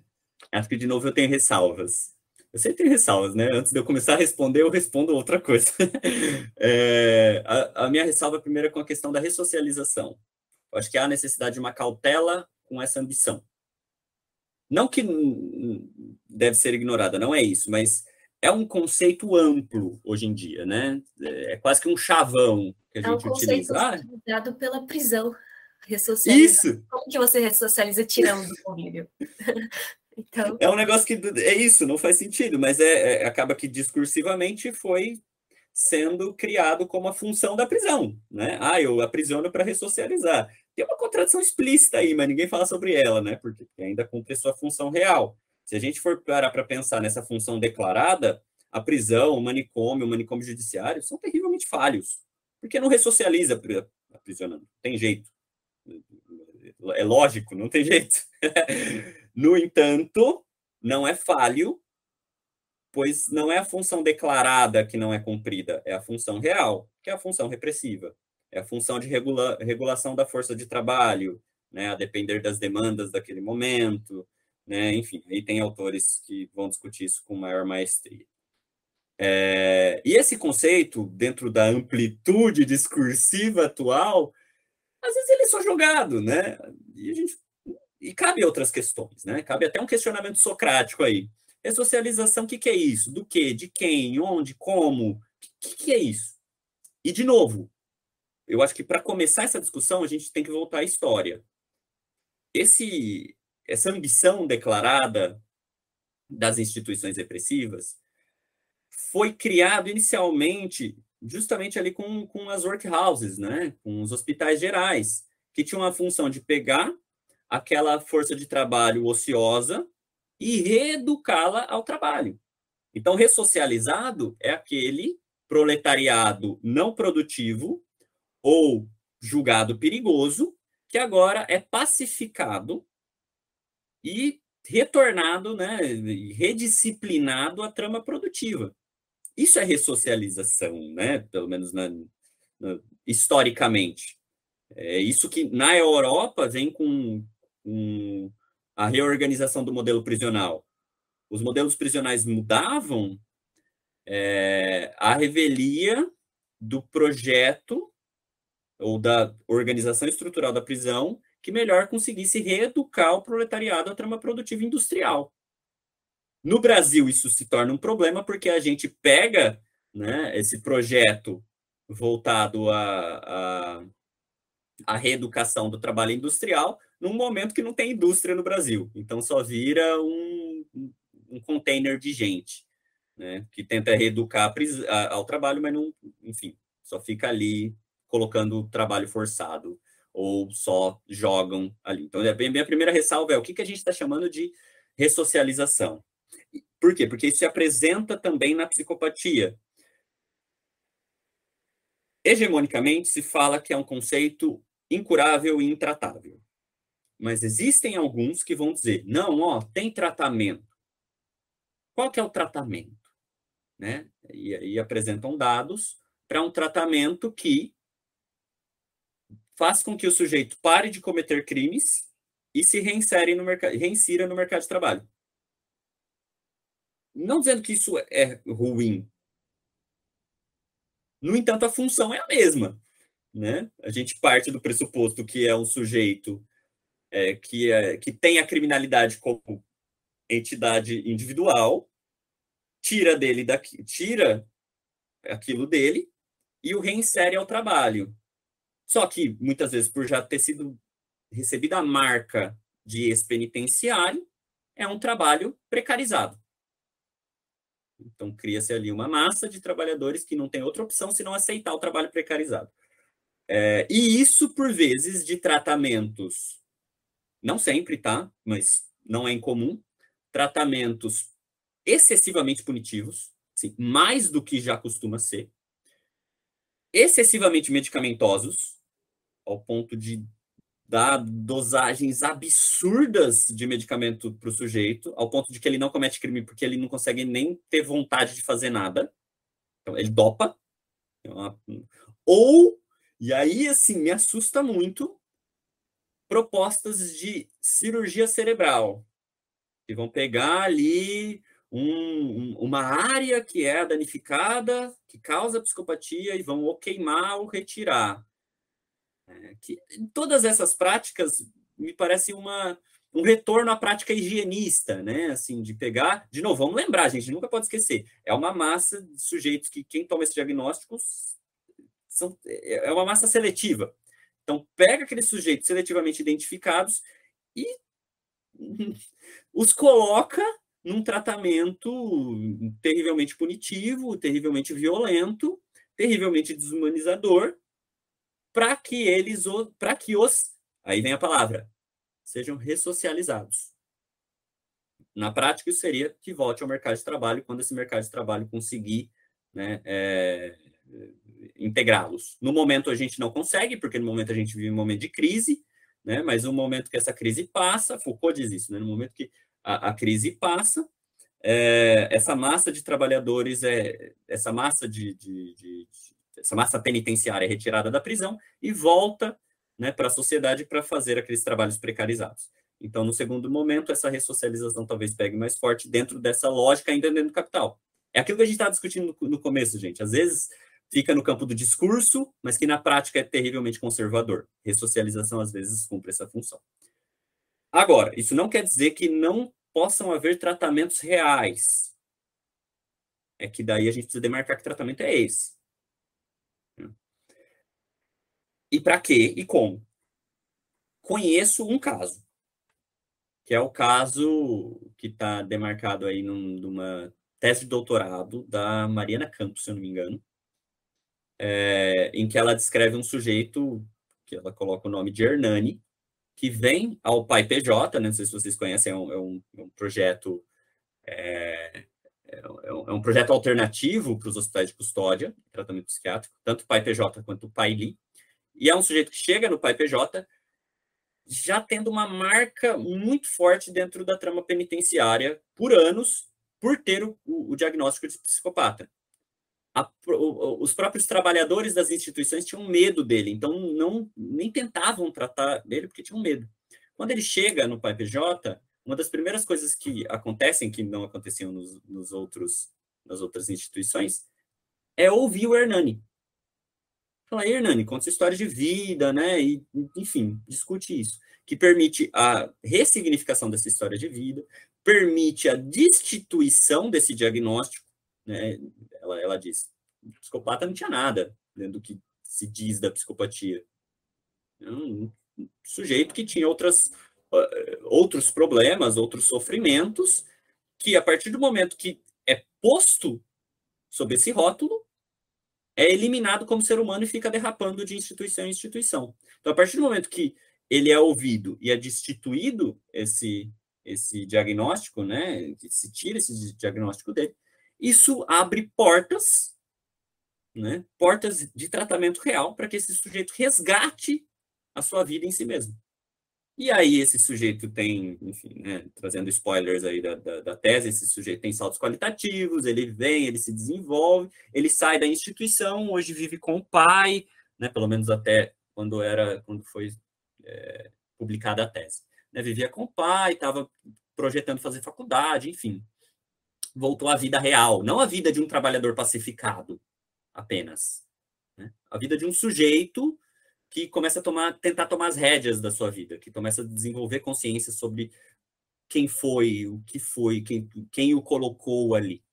Acho que, de novo, eu tenho ressalvas. Eu sempre tenho ressalvas, né? Antes de eu começar a responder, eu respondo outra coisa. *laughs* é, a, a minha ressalva primeiro é com a questão da ressocialização. Eu acho que há necessidade de uma cautela com essa ambição. Não que deve ser ignorada, não é isso, mas é um conceito amplo hoje em dia, né? É quase que um chavão que a é gente um utiliza. Ah, utilizado pela prisão. Isso! Como que você ressocializa tirando do convívio? *laughs* então... É um negócio que é isso, não faz sentido, mas é, é acaba que discursivamente foi sendo criado como a função da prisão, né? Ah, eu aprisiono para ressocializar. Tem uma contradição explícita aí, mas ninguém fala sobre ela, né? Porque ainda cumpre sua função real. Se a gente for parar para pensar nessa função declarada, a prisão, o manicômio, o manicômio judiciário são terrivelmente falhos, porque não ressocializa aprisionando, tem jeito. É lógico, não tem *laughs* jeito. no entanto, não é falho, pois não é a função declarada que não é cumprida, é a função real, que é a função repressiva. É a função de regula regulação da força de trabalho, né, a depender das demandas daquele momento, né, enfim, aí tem autores que vão discutir isso com maior maestria. É, e esse conceito, dentro da amplitude discursiva atual, às vezes ele é só jogado, né? E, a gente, e cabe outras questões, né? Cabe até um questionamento socrático aí. Ressocialização, o que, que é isso? Do que? De quem? Onde? Como? O que, que é isso? E, de novo, eu acho que para começar essa discussão, a gente tem que voltar à história. Esse, essa ambição declarada das instituições repressivas foi criado inicialmente justamente ali com, com as workhouses, né? com os hospitais gerais, que tinham a função de pegar aquela força de trabalho ociosa e reeducá-la ao trabalho. Então, ressocializado é aquele proletariado não produtivo ou julgado perigoso que agora é pacificado e retornado, né, redisciplinado à trama produtiva. Isso é ressocialização, né, pelo menos na, na, historicamente. É isso que na Europa vem com, com a reorganização do modelo prisional. Os modelos prisionais mudavam é, a revelia do projeto ou da organização estrutural da prisão que melhor conseguisse reeducar o proletariado à trama produtiva industrial. No Brasil, isso se torna um problema porque a gente pega né, esse projeto voltado à, à, à reeducação do trabalho industrial num momento que não tem indústria no Brasil. Então, só vira um, um container de gente né, que tenta reeducar ao trabalho, mas não, enfim, só fica ali colocando trabalho forçado ou só jogam ali. Então, a minha primeira ressalva é o que, que a gente está chamando de ressocialização. Por quê? Porque isso se apresenta também na psicopatia. Hegemonicamente, se fala que é um conceito incurável e intratável. Mas existem alguns que vão dizer, não, ó, tem tratamento. Qual que é o tratamento? Né? E, e apresentam dados para um tratamento que faz com que o sujeito pare de cometer crimes e se reinsere no reinsira no mercado de trabalho. Não dizendo que isso é ruim. No entanto, a função é a mesma. Né? A gente parte do pressuposto que é um sujeito é, que, é, que tem a criminalidade como entidade individual, tira dele daqui, tira aquilo dele e o reinsere ao trabalho. Só que, muitas vezes, por já ter sido recebida a marca de ex-penitenciário, é um trabalho precarizado. Então, cria-se ali uma massa de trabalhadores que não tem outra opção senão aceitar o trabalho precarizado. É, e isso, por vezes, de tratamentos, não sempre, tá? Mas não é incomum, tratamentos excessivamente punitivos, assim, mais do que já costuma ser, excessivamente medicamentosos, ao ponto de dar dosagens absurdas de medicamento para o sujeito, ao ponto de que ele não comete crime porque ele não consegue nem ter vontade de fazer nada. Então, ele dopa. É Ou, e aí, assim, me assusta muito, propostas de cirurgia cerebral, que vão pegar ali um, uma área que é danificada, que causa psicopatia, e vão ou queimar ou retirar. Que todas essas práticas me parece uma, um retorno à prática higienista, né? Assim, de pegar, de novo, vamos lembrar, gente, nunca pode esquecer, é uma massa de sujeitos que quem toma esse diagnóstico são, é uma massa seletiva. Então, pega aqueles sujeitos seletivamente identificados e *laughs* os coloca num tratamento terrivelmente punitivo, terrivelmente violento, terrivelmente desumanizador para que eles, para que os, aí vem a palavra, sejam ressocializados. Na prática, isso seria que volte ao mercado de trabalho quando esse mercado de trabalho conseguir né, é, integrá-los. No momento a gente não consegue, porque no momento a gente vive um momento de crise, né, mas no momento que essa crise passa, Foucault diz isso, né, no momento que a, a crise passa, é, essa massa de trabalhadores, é, essa massa de, de, de, de, essa massa penitenciária é retirada da prisão e volta né, para a sociedade para fazer aqueles trabalhos precarizados. Então, no segundo momento, essa ressocialização talvez pegue mais forte dentro dessa lógica, ainda dentro do capital. É aquilo que a gente estava discutindo no, no começo, gente. Às vezes fica no campo do discurso, mas que na prática é terrivelmente conservador. Ressocialização, às vezes, cumpre essa função. Agora, isso não quer dizer que não possam haver tratamentos reais. É que daí a gente precisa demarcar que tratamento é esse. E para quê e como? Conheço um caso, que é o caso que está demarcado aí num, numa tese de doutorado da Mariana Campos, se eu não me engano, é, em que ela descreve um sujeito, que ela coloca o nome de Hernani, que vem ao Pai PJ, né? não sei se vocês conhecem, é um, é um, é um projeto é, é, é é um, projeto alternativo para os hospitais de custódia, tratamento psiquiátrico, tanto o Pai PJ quanto o Pai Li, e é um sujeito que chega no Pai PJ já tendo uma marca muito forte dentro da trama penitenciária por anos, por ter o, o diagnóstico de psicopata a, os próprios trabalhadores das instituições tinham medo dele, então não nem tentavam tratar dele porque tinham medo. Quando ele chega no PAPJ, uma das primeiras coisas que acontecem, que não aconteciam nos, nos outros, nas outras instituições, é ouvir o Hernani. Fala, Hernani, conta sua história de vida, né? E, enfim, discute isso. Que permite a ressignificação dessa história de vida, permite a destituição desse diagnóstico, né? Ela, ela diz, psicopata não tinha nada dentro do que se diz da psicopatia. É um sujeito que tinha outras, outros problemas, outros sofrimentos, que a partir do momento que é posto sob esse rótulo, é eliminado como ser humano e fica derrapando de instituição em instituição. Então, a partir do momento que ele é ouvido e é destituído esse, esse diagnóstico, né, que se tira esse diagnóstico dele, isso abre portas, né, portas de tratamento real para que esse sujeito resgate a sua vida em si mesmo. E aí esse sujeito tem, enfim, né, trazendo spoilers aí da, da, da, tese, esse sujeito tem saltos qualitativos, ele vem, ele se desenvolve, ele sai da instituição, hoje vive com o pai, né, pelo menos até quando era, quando foi é, publicada a tese. Né, vivia com o pai, estava projetando fazer faculdade, enfim voltou à vida real, não a vida de um trabalhador pacificado apenas. Né? A vida de um sujeito que começa a tomar, tentar tomar as rédeas da sua vida, que começa a desenvolver consciência sobre quem foi, o que foi, quem, quem o colocou ali.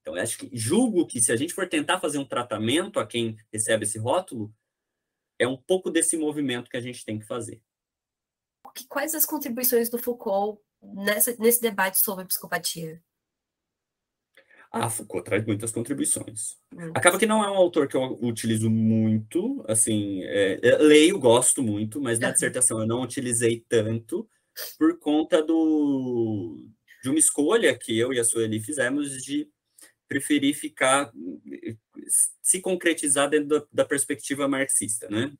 Então, eu acho que julgo que se a gente for tentar fazer um tratamento a quem recebe esse rótulo, é um pouco desse movimento que a gente tem que fazer. Quais as contribuições do Foucault nessa, nesse debate sobre psicopatia? Ah, Foucault traz muitas contribuições. Hum. Acaba que não é um autor que eu utilizo muito, assim, é, leio, gosto muito, mas na dissertação eu não utilizei tanto por conta do, de uma escolha que eu e a Sueli fizemos de preferir ficar, se concretizar dentro da, da perspectiva marxista, né?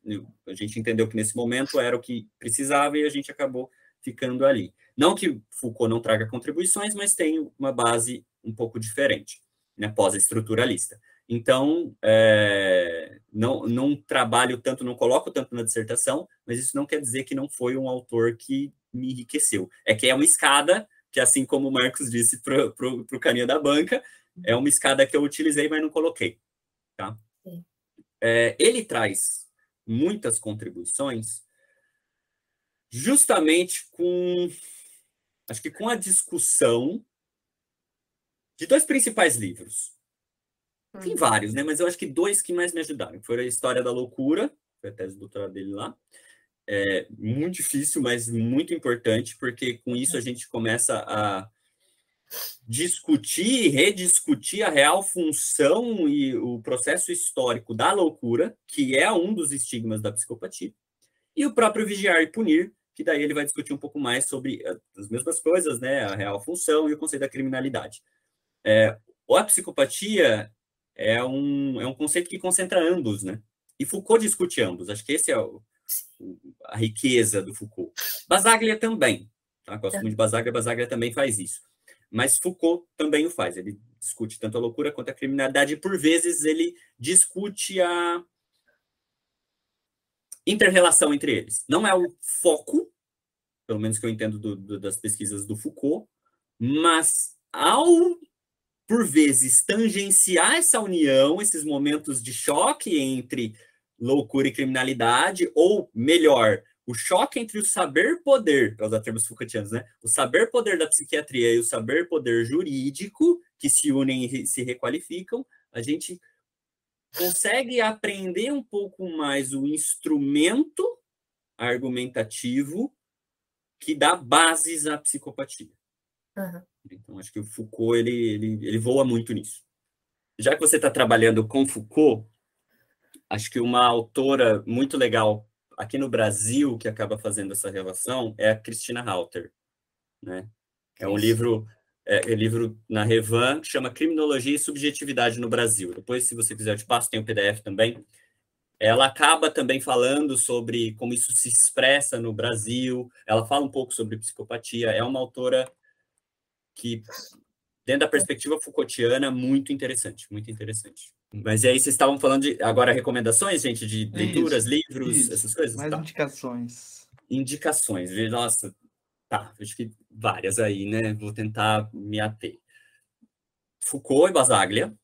A gente entendeu que nesse momento era o que precisava e a gente acabou ficando ali. Não que Foucault não traga contribuições, mas tem uma base um pouco diferente, né, pós-estruturalista. Então, é, não, não trabalho tanto, não coloco tanto na dissertação, mas isso não quer dizer que não foi um autor que me enriqueceu. É que é uma escada, que assim como o Marcos disse para o caninha da banca, é uma escada que eu utilizei, mas não coloquei. Tá? É, ele traz muitas contribuições justamente com, acho que com a discussão de dois principais livros. Tem hum. vários, né? Mas eu acho que dois que mais me ajudaram. Foi a História da Loucura, foi a tese do doutorado dele lá. É muito difícil, mas muito importante, porque com isso a gente começa a, discutir, rediscutir a real função e o processo histórico da loucura, que é um dos estigmas da psicopatia, e o próprio vigiar e punir, que daí ele vai discutir um pouco mais sobre eh, as mesmas coisas, né, a real função e o conceito da criminalidade. É, a psicopatia é um, é um conceito que concentra ambos, né? E Foucault discute ambos. Acho que esse é o, a riqueza do Foucault. Basaglia também. Tá? Gosto é. muito de Basaglia, Basaglia também faz isso. Mas Foucault também o faz. Ele discute tanto a loucura quanto a criminalidade. E por vezes ele discute a interrelação entre eles. Não é o foco, pelo menos que eu entendo do, do, das pesquisas do Foucault, mas ao por vezes, tangenciar essa união, esses momentos de choque entre loucura e criminalidade, ou melhor, o choque entre o saber-poder, para usar termos Foucaultianos, né? O saber-poder da psiquiatria e o saber-poder jurídico, que se unem e se requalificam, a gente consegue aprender um pouco mais o instrumento argumentativo que dá bases à psicopatia. Uhum. Então, acho que o Foucault ele, ele, ele voa muito nisso. Já que você está trabalhando com Foucault, acho que uma autora muito legal aqui no Brasil que acaba fazendo essa relação é a Cristina Halter, né? É um livro é, é livro na Revan que chama Criminologia e Subjetividade no Brasil. Depois, se você quiser, eu te passo, tem o PDF também. Ela acaba também falando sobre como isso se expressa no Brasil. Ela fala um pouco sobre psicopatia. É uma autora que, dentro da perspectiva Foucaultiana, muito interessante, muito interessante. Mas aí vocês estavam falando de agora recomendações, gente, de leituras, isso, livros, isso. essas coisas? Mais tá. indicações. Indicações, nossa, tá, acho que várias aí, né? Vou tentar me ater. Foucault e Basaglia,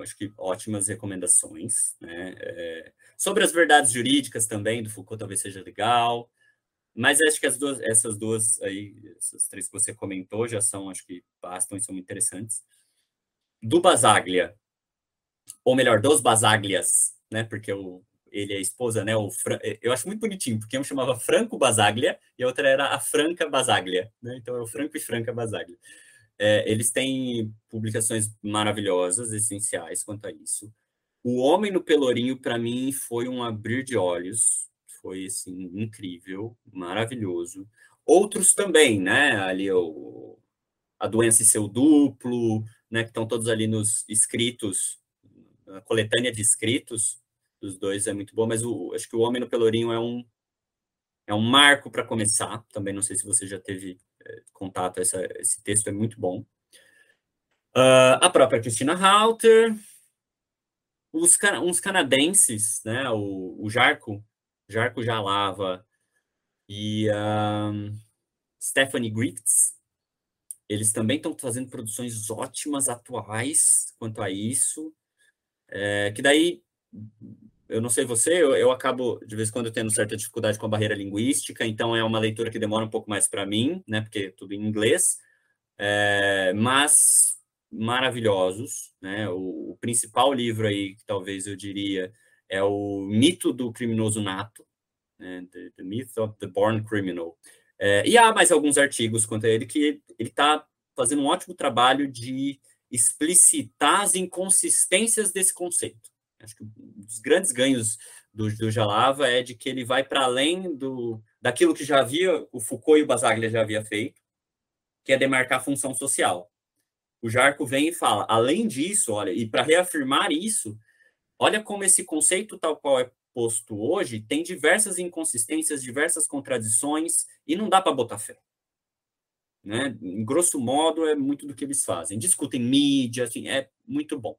acho que ótimas recomendações, né? É, sobre as verdades jurídicas também, do Foucault talvez seja legal. Mas acho que as duas, essas duas aí, essas três que você comentou já são, acho que bastam e são muito interessantes. Do Basaglia, ou melhor, dos Basaglias, né? Porque o, ele é a esposa, né? O Fra... Eu acho muito bonitinho, porque um chamava Franco Basaglia e a outra era a Franca Basaglia, né? Então é o Franco e Franca Basaglia. É, eles têm publicações maravilhosas, essenciais quanto a isso. O Homem no Pelourinho, para mim, foi um abrir de olhos foi assim incrível, maravilhoso. Outros também, né? Ali o a doença e seu duplo, né? Que estão todos ali nos escritos, a coletânea de escritos dos dois é muito boa, mas o, acho que o Homem no Pelourinho é um é um marco para começar. Também não sei se você já teve é, contato essa, esse texto é muito bom. Uh, a própria Christina Halter, os uns canadenses, né? O, o Jarco Jarko Jalava e um, Stephanie Griffiths, eles também estão fazendo produções ótimas, atuais, quanto a isso. É, que daí, eu não sei você, eu, eu, acabo, de vez em quando, tendo certa dificuldade com a barreira linguística, então é uma leitura que demora um pouco mais para mim, né, porque é tudo em inglês, é, mas maravilhosos, né, o, o principal livro aí, que talvez eu diria, é o Mito do Criminoso Nato, né, the, the, Myth of the Born Criminal. É, e há mais alguns artigos quanto a ele que ele está fazendo um ótimo trabalho de explicitar as inconsistências desse conceito. Acho que um dos grandes ganhos do, do Jalava é de que ele vai para além do, daquilo que já havia, o Foucault e o Basaglia já havia feito, que é demarcar a função social. O Jarco vem e fala, além disso, olha, e para reafirmar isso, Olha como esse conceito tal qual é posto hoje tem diversas inconsistências, diversas contradições e não dá para botar fé. Né? Em grosso modo, é muito do que eles fazem. Discutem mídia, assim, é muito bom.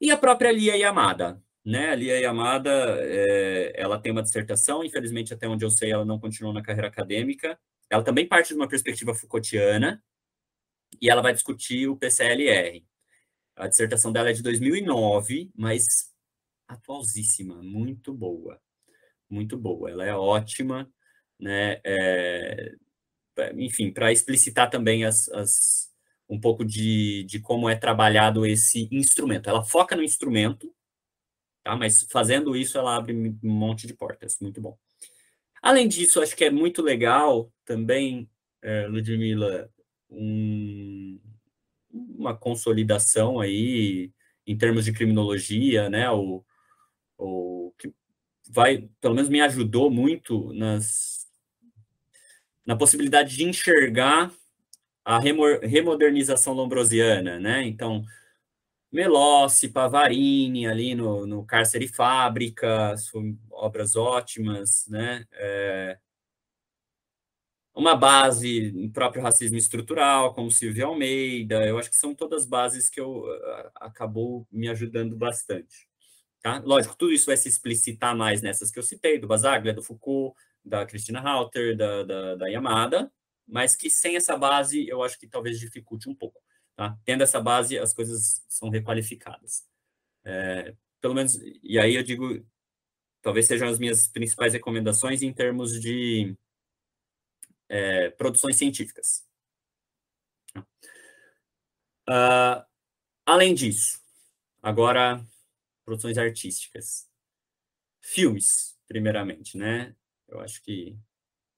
E a própria Lia Yamada, né? A Lia Yamada, é, ela tem uma dissertação, infelizmente, até onde eu sei, ela não continuou na carreira acadêmica. Ela também parte de uma perspectiva Foucaultiana, e ela vai discutir o PCLR. A dissertação dela é de 2009, mas atualzíssima, muito boa, muito boa. Ela é ótima, né? É, enfim, para explicitar também as, as, um pouco de, de como é trabalhado esse instrumento. Ela foca no instrumento, tá? Mas fazendo isso, ela abre um monte de portas. Muito bom. Além disso, acho que é muito legal também, é, Ludmilla, um, uma consolidação aí em termos de criminologia, né? O, o que vai, pelo menos me ajudou muito nas na possibilidade de enxergar a remodernização lombrosiana, né? Então, Melossi, Pavarini, ali no, no Cárcere e Fábrica, obras ótimas, né? É, uma base no próprio racismo estrutural, como Silvia Almeida, eu acho que são todas bases que eu acabou me ajudando bastante. Tá? Lógico, tudo isso vai se explicitar mais nessas que eu citei, do Basaglia, do Foucault, da Christina Halter, da, da, da Yamada, mas que sem essa base eu acho que talvez dificulte um pouco. Tá? Tendo essa base, as coisas são requalificadas. É, pelo menos, e aí eu digo, talvez sejam as minhas principais recomendações em termos de é, produções científicas. Uh, além disso, agora, produções artísticas. Filmes, primeiramente, né? Eu acho que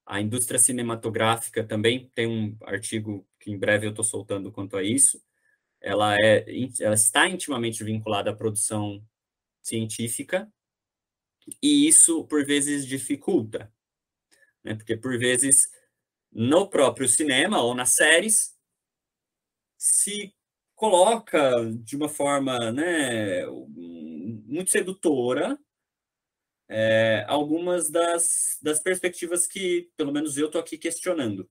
a indústria cinematográfica também tem um artigo que em breve eu estou soltando quanto a isso. Ela, é, ela está intimamente vinculada à produção científica e isso, por vezes, dificulta. Né? Porque, por vezes, no próprio cinema ou nas séries, se coloca de uma forma né, muito sedutora é, algumas das, das perspectivas que, pelo menos, eu estou aqui questionando.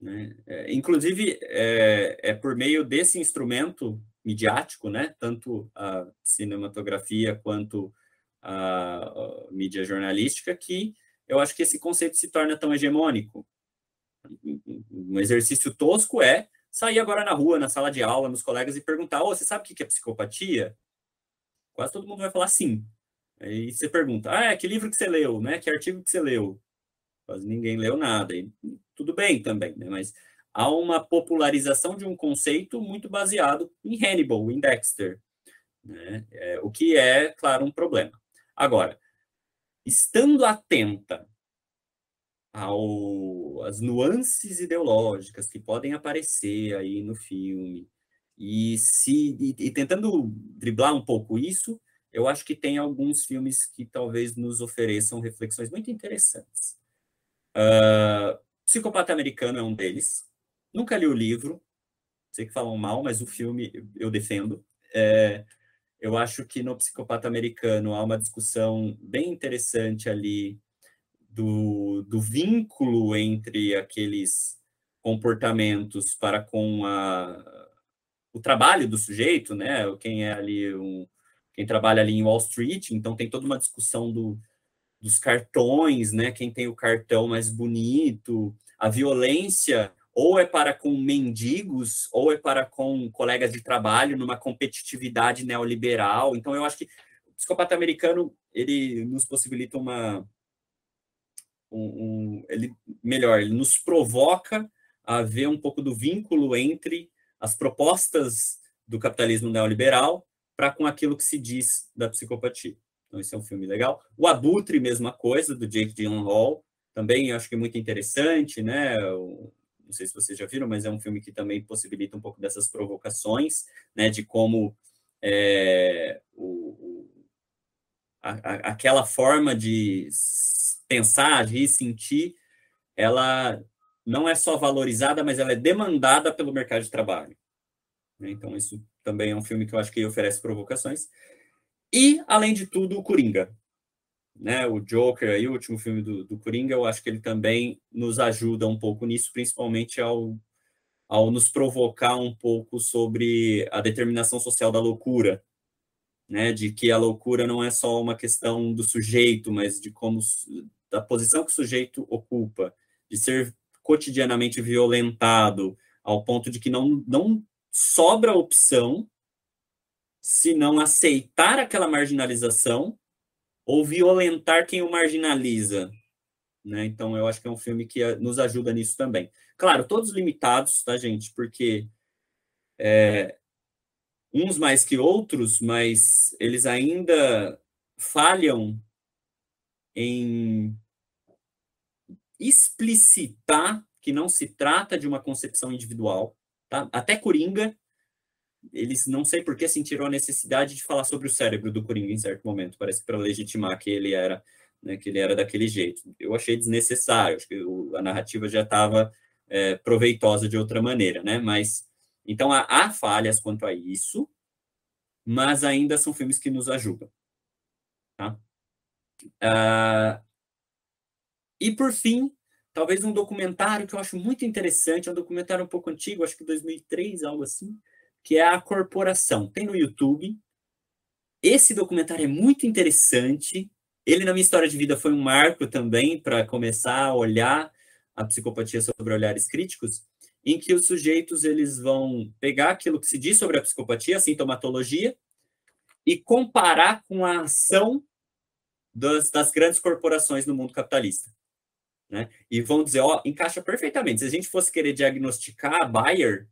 Né? É, inclusive, é, é por meio desse instrumento midiático, né, tanto a cinematografia quanto a, a mídia jornalística, que eu acho que esse conceito se torna tão hegemônico um exercício tosco é sair agora na rua, na sala de aula, nos colegas e perguntar: oh, você sabe o que é psicopatia? Quase todo mundo vai falar sim. Aí você pergunta: ah, é, que livro que você leu, né? Que artigo que você leu? Quase ninguém leu nada. E tudo bem também, né? Mas há uma popularização de um conceito muito baseado em Hannibal, em Dexter, né? É, o que é, claro, um problema. Agora, estando atenta ao, as nuances ideológicas que podem aparecer aí no filme e se e, e, tentando driblar um pouco isso, eu acho que tem alguns filmes que talvez nos ofereçam reflexões muito interessantes. Uh, Psicopata Americano é um deles. Nunca li o livro, sei que falam mal, mas o filme eu defendo. É, eu acho que no Psicopata Americano há uma discussão bem interessante ali do, do vínculo entre aqueles comportamentos para com a, o trabalho do sujeito, né? Quem é ali um, quem trabalha ali em Wall Street, então tem toda uma discussão do, dos cartões, né? Quem tem o cartão mais bonito, a violência ou é para com mendigos ou é para com colegas de trabalho numa competitividade neoliberal. Então eu acho que o psicopata americano ele nos possibilita uma um, um, ele melhor, ele nos provoca a ver um pouco do vínculo entre as propostas do capitalismo neoliberal para com aquilo que se diz da psicopatia. Então, esse é um filme legal. O Abutre, mesma coisa, do Jake Gyllenhaal, também acho que é muito interessante, né? não sei se vocês já viram, mas é um filme que também possibilita um pouco dessas provocações, né? De como é, o, a, a, aquela forma de pensar, agir, sentir, ela não é só valorizada, mas ela é demandada pelo mercado de trabalho. Né? Então, isso também é um filme que eu acho que oferece provocações. E, além de tudo, o Coringa. Né? O Joker, aí, o último filme do, do Coringa, eu acho que ele também nos ajuda um pouco nisso, principalmente ao, ao nos provocar um pouco sobre a determinação social da loucura, né, de que a loucura não é só uma questão do sujeito, mas de como da posição que o sujeito ocupa, de ser cotidianamente violentado ao ponto de que não, não sobra opção se não aceitar aquela marginalização ou violentar quem o marginaliza. Né? Então, eu acho que é um filme que eh, nos ajuda nisso também. Claro, todos limitados, tá, gente? Porque é, uns mais que outros, mas eles ainda falham em explicitar que não se trata de uma concepção individual, tá? Até Coringa, eles não sei por que sentiram a necessidade de falar sobre o cérebro do Coringa em certo momento, parece para legitimar que ele era, né, que ele era daquele jeito. Eu achei desnecessário, acho que o, a narrativa já estava é, proveitosa de outra maneira, né? Mas então há, há falhas quanto a isso, mas ainda são filmes que nos ajudam, tá? Uh, e por fim, talvez um documentário que eu acho muito interessante, é um documentário um pouco antigo, acho que 2003, algo assim, que é A Corporação. Tem no YouTube. Esse documentário é muito interessante. Ele, na minha história de vida, foi um marco também para começar a olhar a psicopatia sobre olhares críticos, em que os sujeitos eles vão pegar aquilo que se diz sobre a psicopatia, a sintomatologia, e comparar com a ação das, das grandes corporações no mundo capitalista. Né? E vão dizer, ó, encaixa perfeitamente. Se a gente fosse querer diagnosticar a Bayer,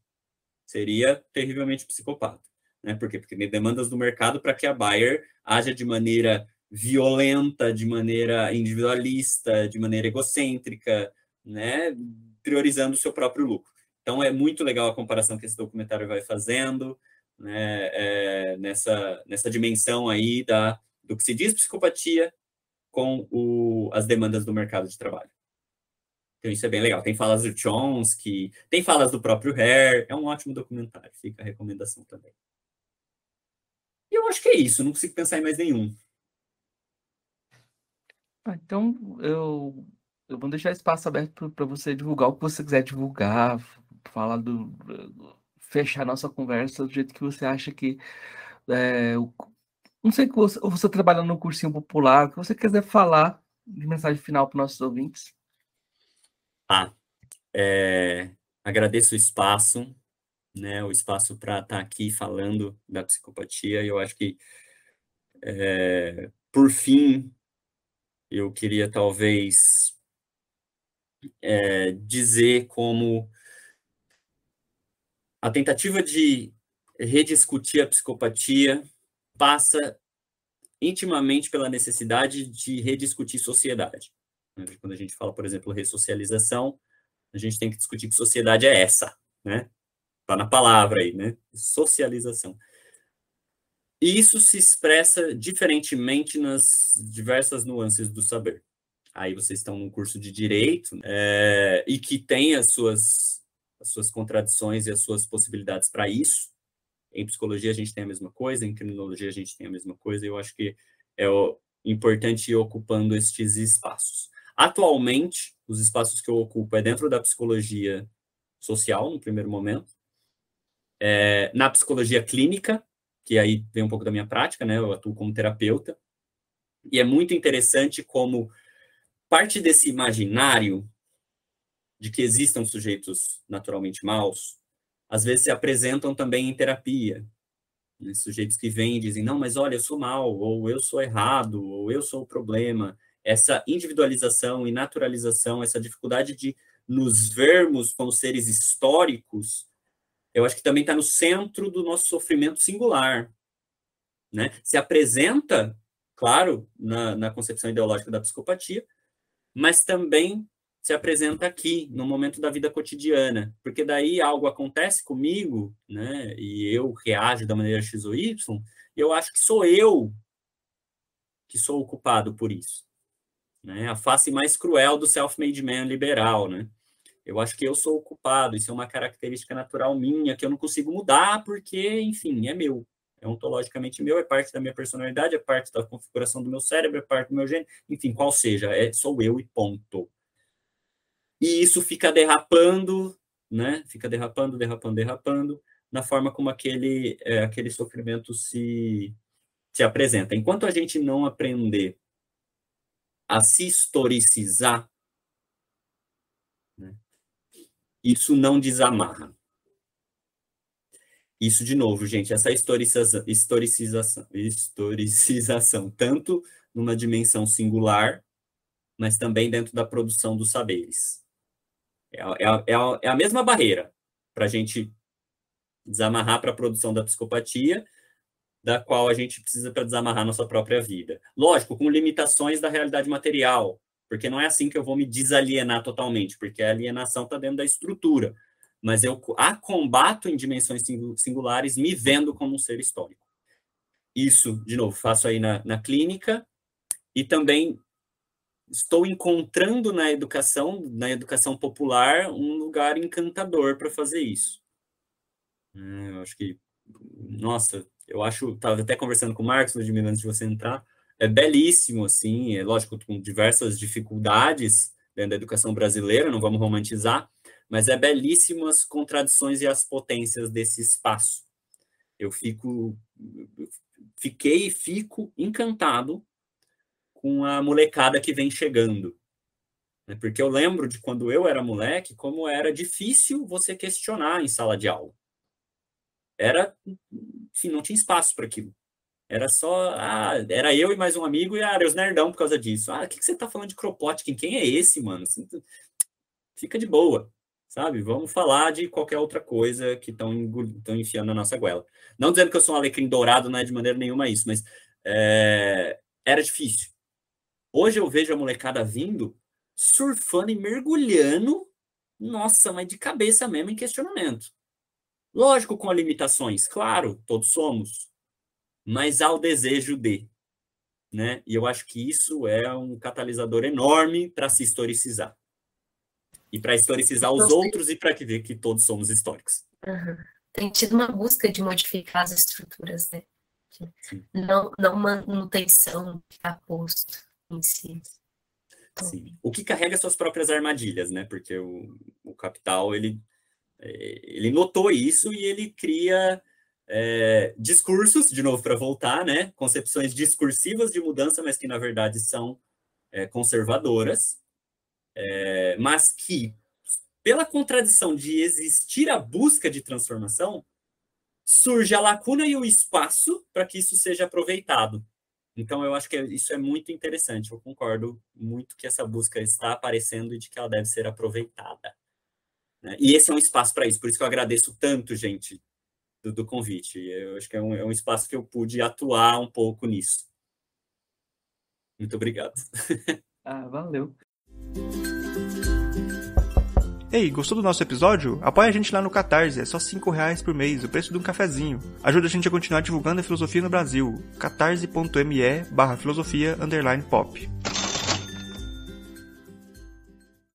seria terrivelmente psicopata. Né? Por quê? Porque tem demandas do mercado para que a Bayer haja de maneira violenta, de maneira individualista, de maneira egocêntrica, né? priorizando o seu próprio lucro. Então é muito legal a comparação que esse documentário vai fazendo né? É, nessa, nessa dimensão aí da, do que se diz psicopatia com o, as demandas do mercado de trabalho. Então isso é bem legal. Tem falas do Chomsky, tem falas do próprio Hare. É um ótimo documentário. Fica a recomendação também. E eu acho que é isso. Não consigo pensar em mais nenhum. Ah, então eu, eu vou deixar espaço aberto para você divulgar o que você quiser divulgar, falar do, fechar nossa conversa do jeito que você acha que é, o, não sei que você, você trabalha no cursinho popular, o que você quiser falar de mensagem final para nossos ouvintes. Ah, é, agradeço o espaço, né, o espaço para estar tá aqui falando da psicopatia. Eu acho que, é, por fim, eu queria talvez é, dizer como a tentativa de rediscutir a psicopatia passa intimamente pela necessidade de rediscutir sociedade. Né? Quando a gente fala, por exemplo, ressocialização, a gente tem que discutir que sociedade é essa, né? Está na palavra aí, né? Socialização. E isso se expressa diferentemente nas diversas nuances do saber. Aí vocês estão num curso de direito é, e que tem as suas, as suas contradições e as suas possibilidades para isso. Em psicologia a gente tem a mesma coisa, em criminologia a gente tem a mesma coisa, e eu acho que é importante ir ocupando estes espaços. Atualmente, os espaços que eu ocupo é dentro da psicologia social, no primeiro momento, é, na psicologia clínica, que aí vem um pouco da minha prática, né? Eu atuo como terapeuta, e é muito interessante como parte desse imaginário de que existam sujeitos naturalmente maus, às vezes se apresentam também em terapia. Né? Sujeitos que vêm e dizem, não, mas olha, eu sou mal, ou eu sou errado, ou eu sou o problema essa individualização e naturalização, essa dificuldade de nos vermos como seres históricos, eu acho que também está no centro do nosso sofrimento singular. Né? Se apresenta, claro, na, na concepção ideológica da psicopatia, mas também se apresenta aqui, no momento da vida cotidiana, porque daí algo acontece comigo, né, e eu reajo da maneira X ou Y, eu acho que sou eu que sou o culpado por isso né? A face mais cruel do self-made man liberal, né? Eu acho que eu sou o culpado, isso é uma característica natural minha que eu não consigo mudar porque, enfim, é meu. É ontologicamente meu, é parte da minha personalidade, é parte da configuração do meu cérebro, é parte do meu gênero, enfim, qual seja, é, sou eu e ponto. E isso fica derrapando, né? Fica derrapando, derrapando, derrapando, na forma como aquele, é, aquele sofrimento se, se apresenta. Enquanto a gente não aprender a se historicizar, né? isso não desamarra. Isso, de novo, gente, essa historicização, historicização, tanto numa dimensão singular, mas também dentro da produção dos saberes. É, é, é, é a mesma barreira para a gente desamarrar para a produção da psicopatia da qual a gente precisa para desamarrar nossa própria vida. Lógico, com limitações da realidade material, porque não é assim que eu vou me desalienar totalmente, porque a alienação está dentro da estrutura, mas eu a combato em dimensões singulares, me vendo como um ser histórico. Isso, de novo, faço aí na, na clínica e também estou encontrando na educação, na educação popular, um lugar encantador para fazer isso. Hum, eu acho que, nossa, eu acho, estava até conversando com o Marcos, Ludmila, antes de você entrar, é belíssimo, assim, é lógico, com diversas dificuldades dentro da educação brasileira, não vamos romantizar, mas é belíssimo as contradições e as potências desse espaço. Eu fico, fiquei e fico encantado com a molecada que vem chegando. Né? Porque eu lembro de quando eu era moleque, como era difícil você questionar em sala de aula. Era, enfim, não tinha espaço para aquilo. Era só, ah, era eu e mais um amigo e ah, os nerdão por causa disso. Ah, o que, que você tá falando de Kropotkin? Quem é esse, mano? Fica de boa, sabe? Vamos falar de qualquer outra coisa que estão enfiando na nossa goela. Não dizendo que eu sou um alecrim dourado, não é de maneira nenhuma isso, mas é, era difícil. Hoje eu vejo a molecada vindo, surfando e mergulhando, nossa, mas de cabeça mesmo em questionamento. Lógico, com limitações, claro, todos somos, mas há o desejo de. Né? E eu acho que isso é um catalisador enorme para se historicizar. E para historicizar os outros e para ver que todos somos históricos. Uhum. Tem tido uma busca de modificar as estruturas, né? Não, não uma manutenção que está posto em si. Sim. O que carrega suas próprias armadilhas, né? Porque o, o capital ele, ele notou isso e ele cria é, discursos, de novo para voltar, né? Concepções discursivas de mudança, mas que na verdade são é, conservadoras, é, mas que pela contradição de existir a busca de transformação, surge a lacuna e o espaço para que isso seja aproveitado. Então, eu acho que isso é muito interessante. Eu concordo muito que essa busca está aparecendo e de que ela deve ser aproveitada. Né? E esse é um espaço para isso. Por isso que eu agradeço tanto, gente, do, do convite. Eu acho que é um, é um espaço que eu pude atuar um pouco nisso. Muito obrigado. *laughs* ah, valeu. Ei, gostou do nosso episódio? Apoia a gente lá no Catarse, é só 5 reais por mês, o preço de um cafezinho. Ajuda a gente a continuar divulgando a filosofia no Brasil. catarse.me barra filosofia underline pop.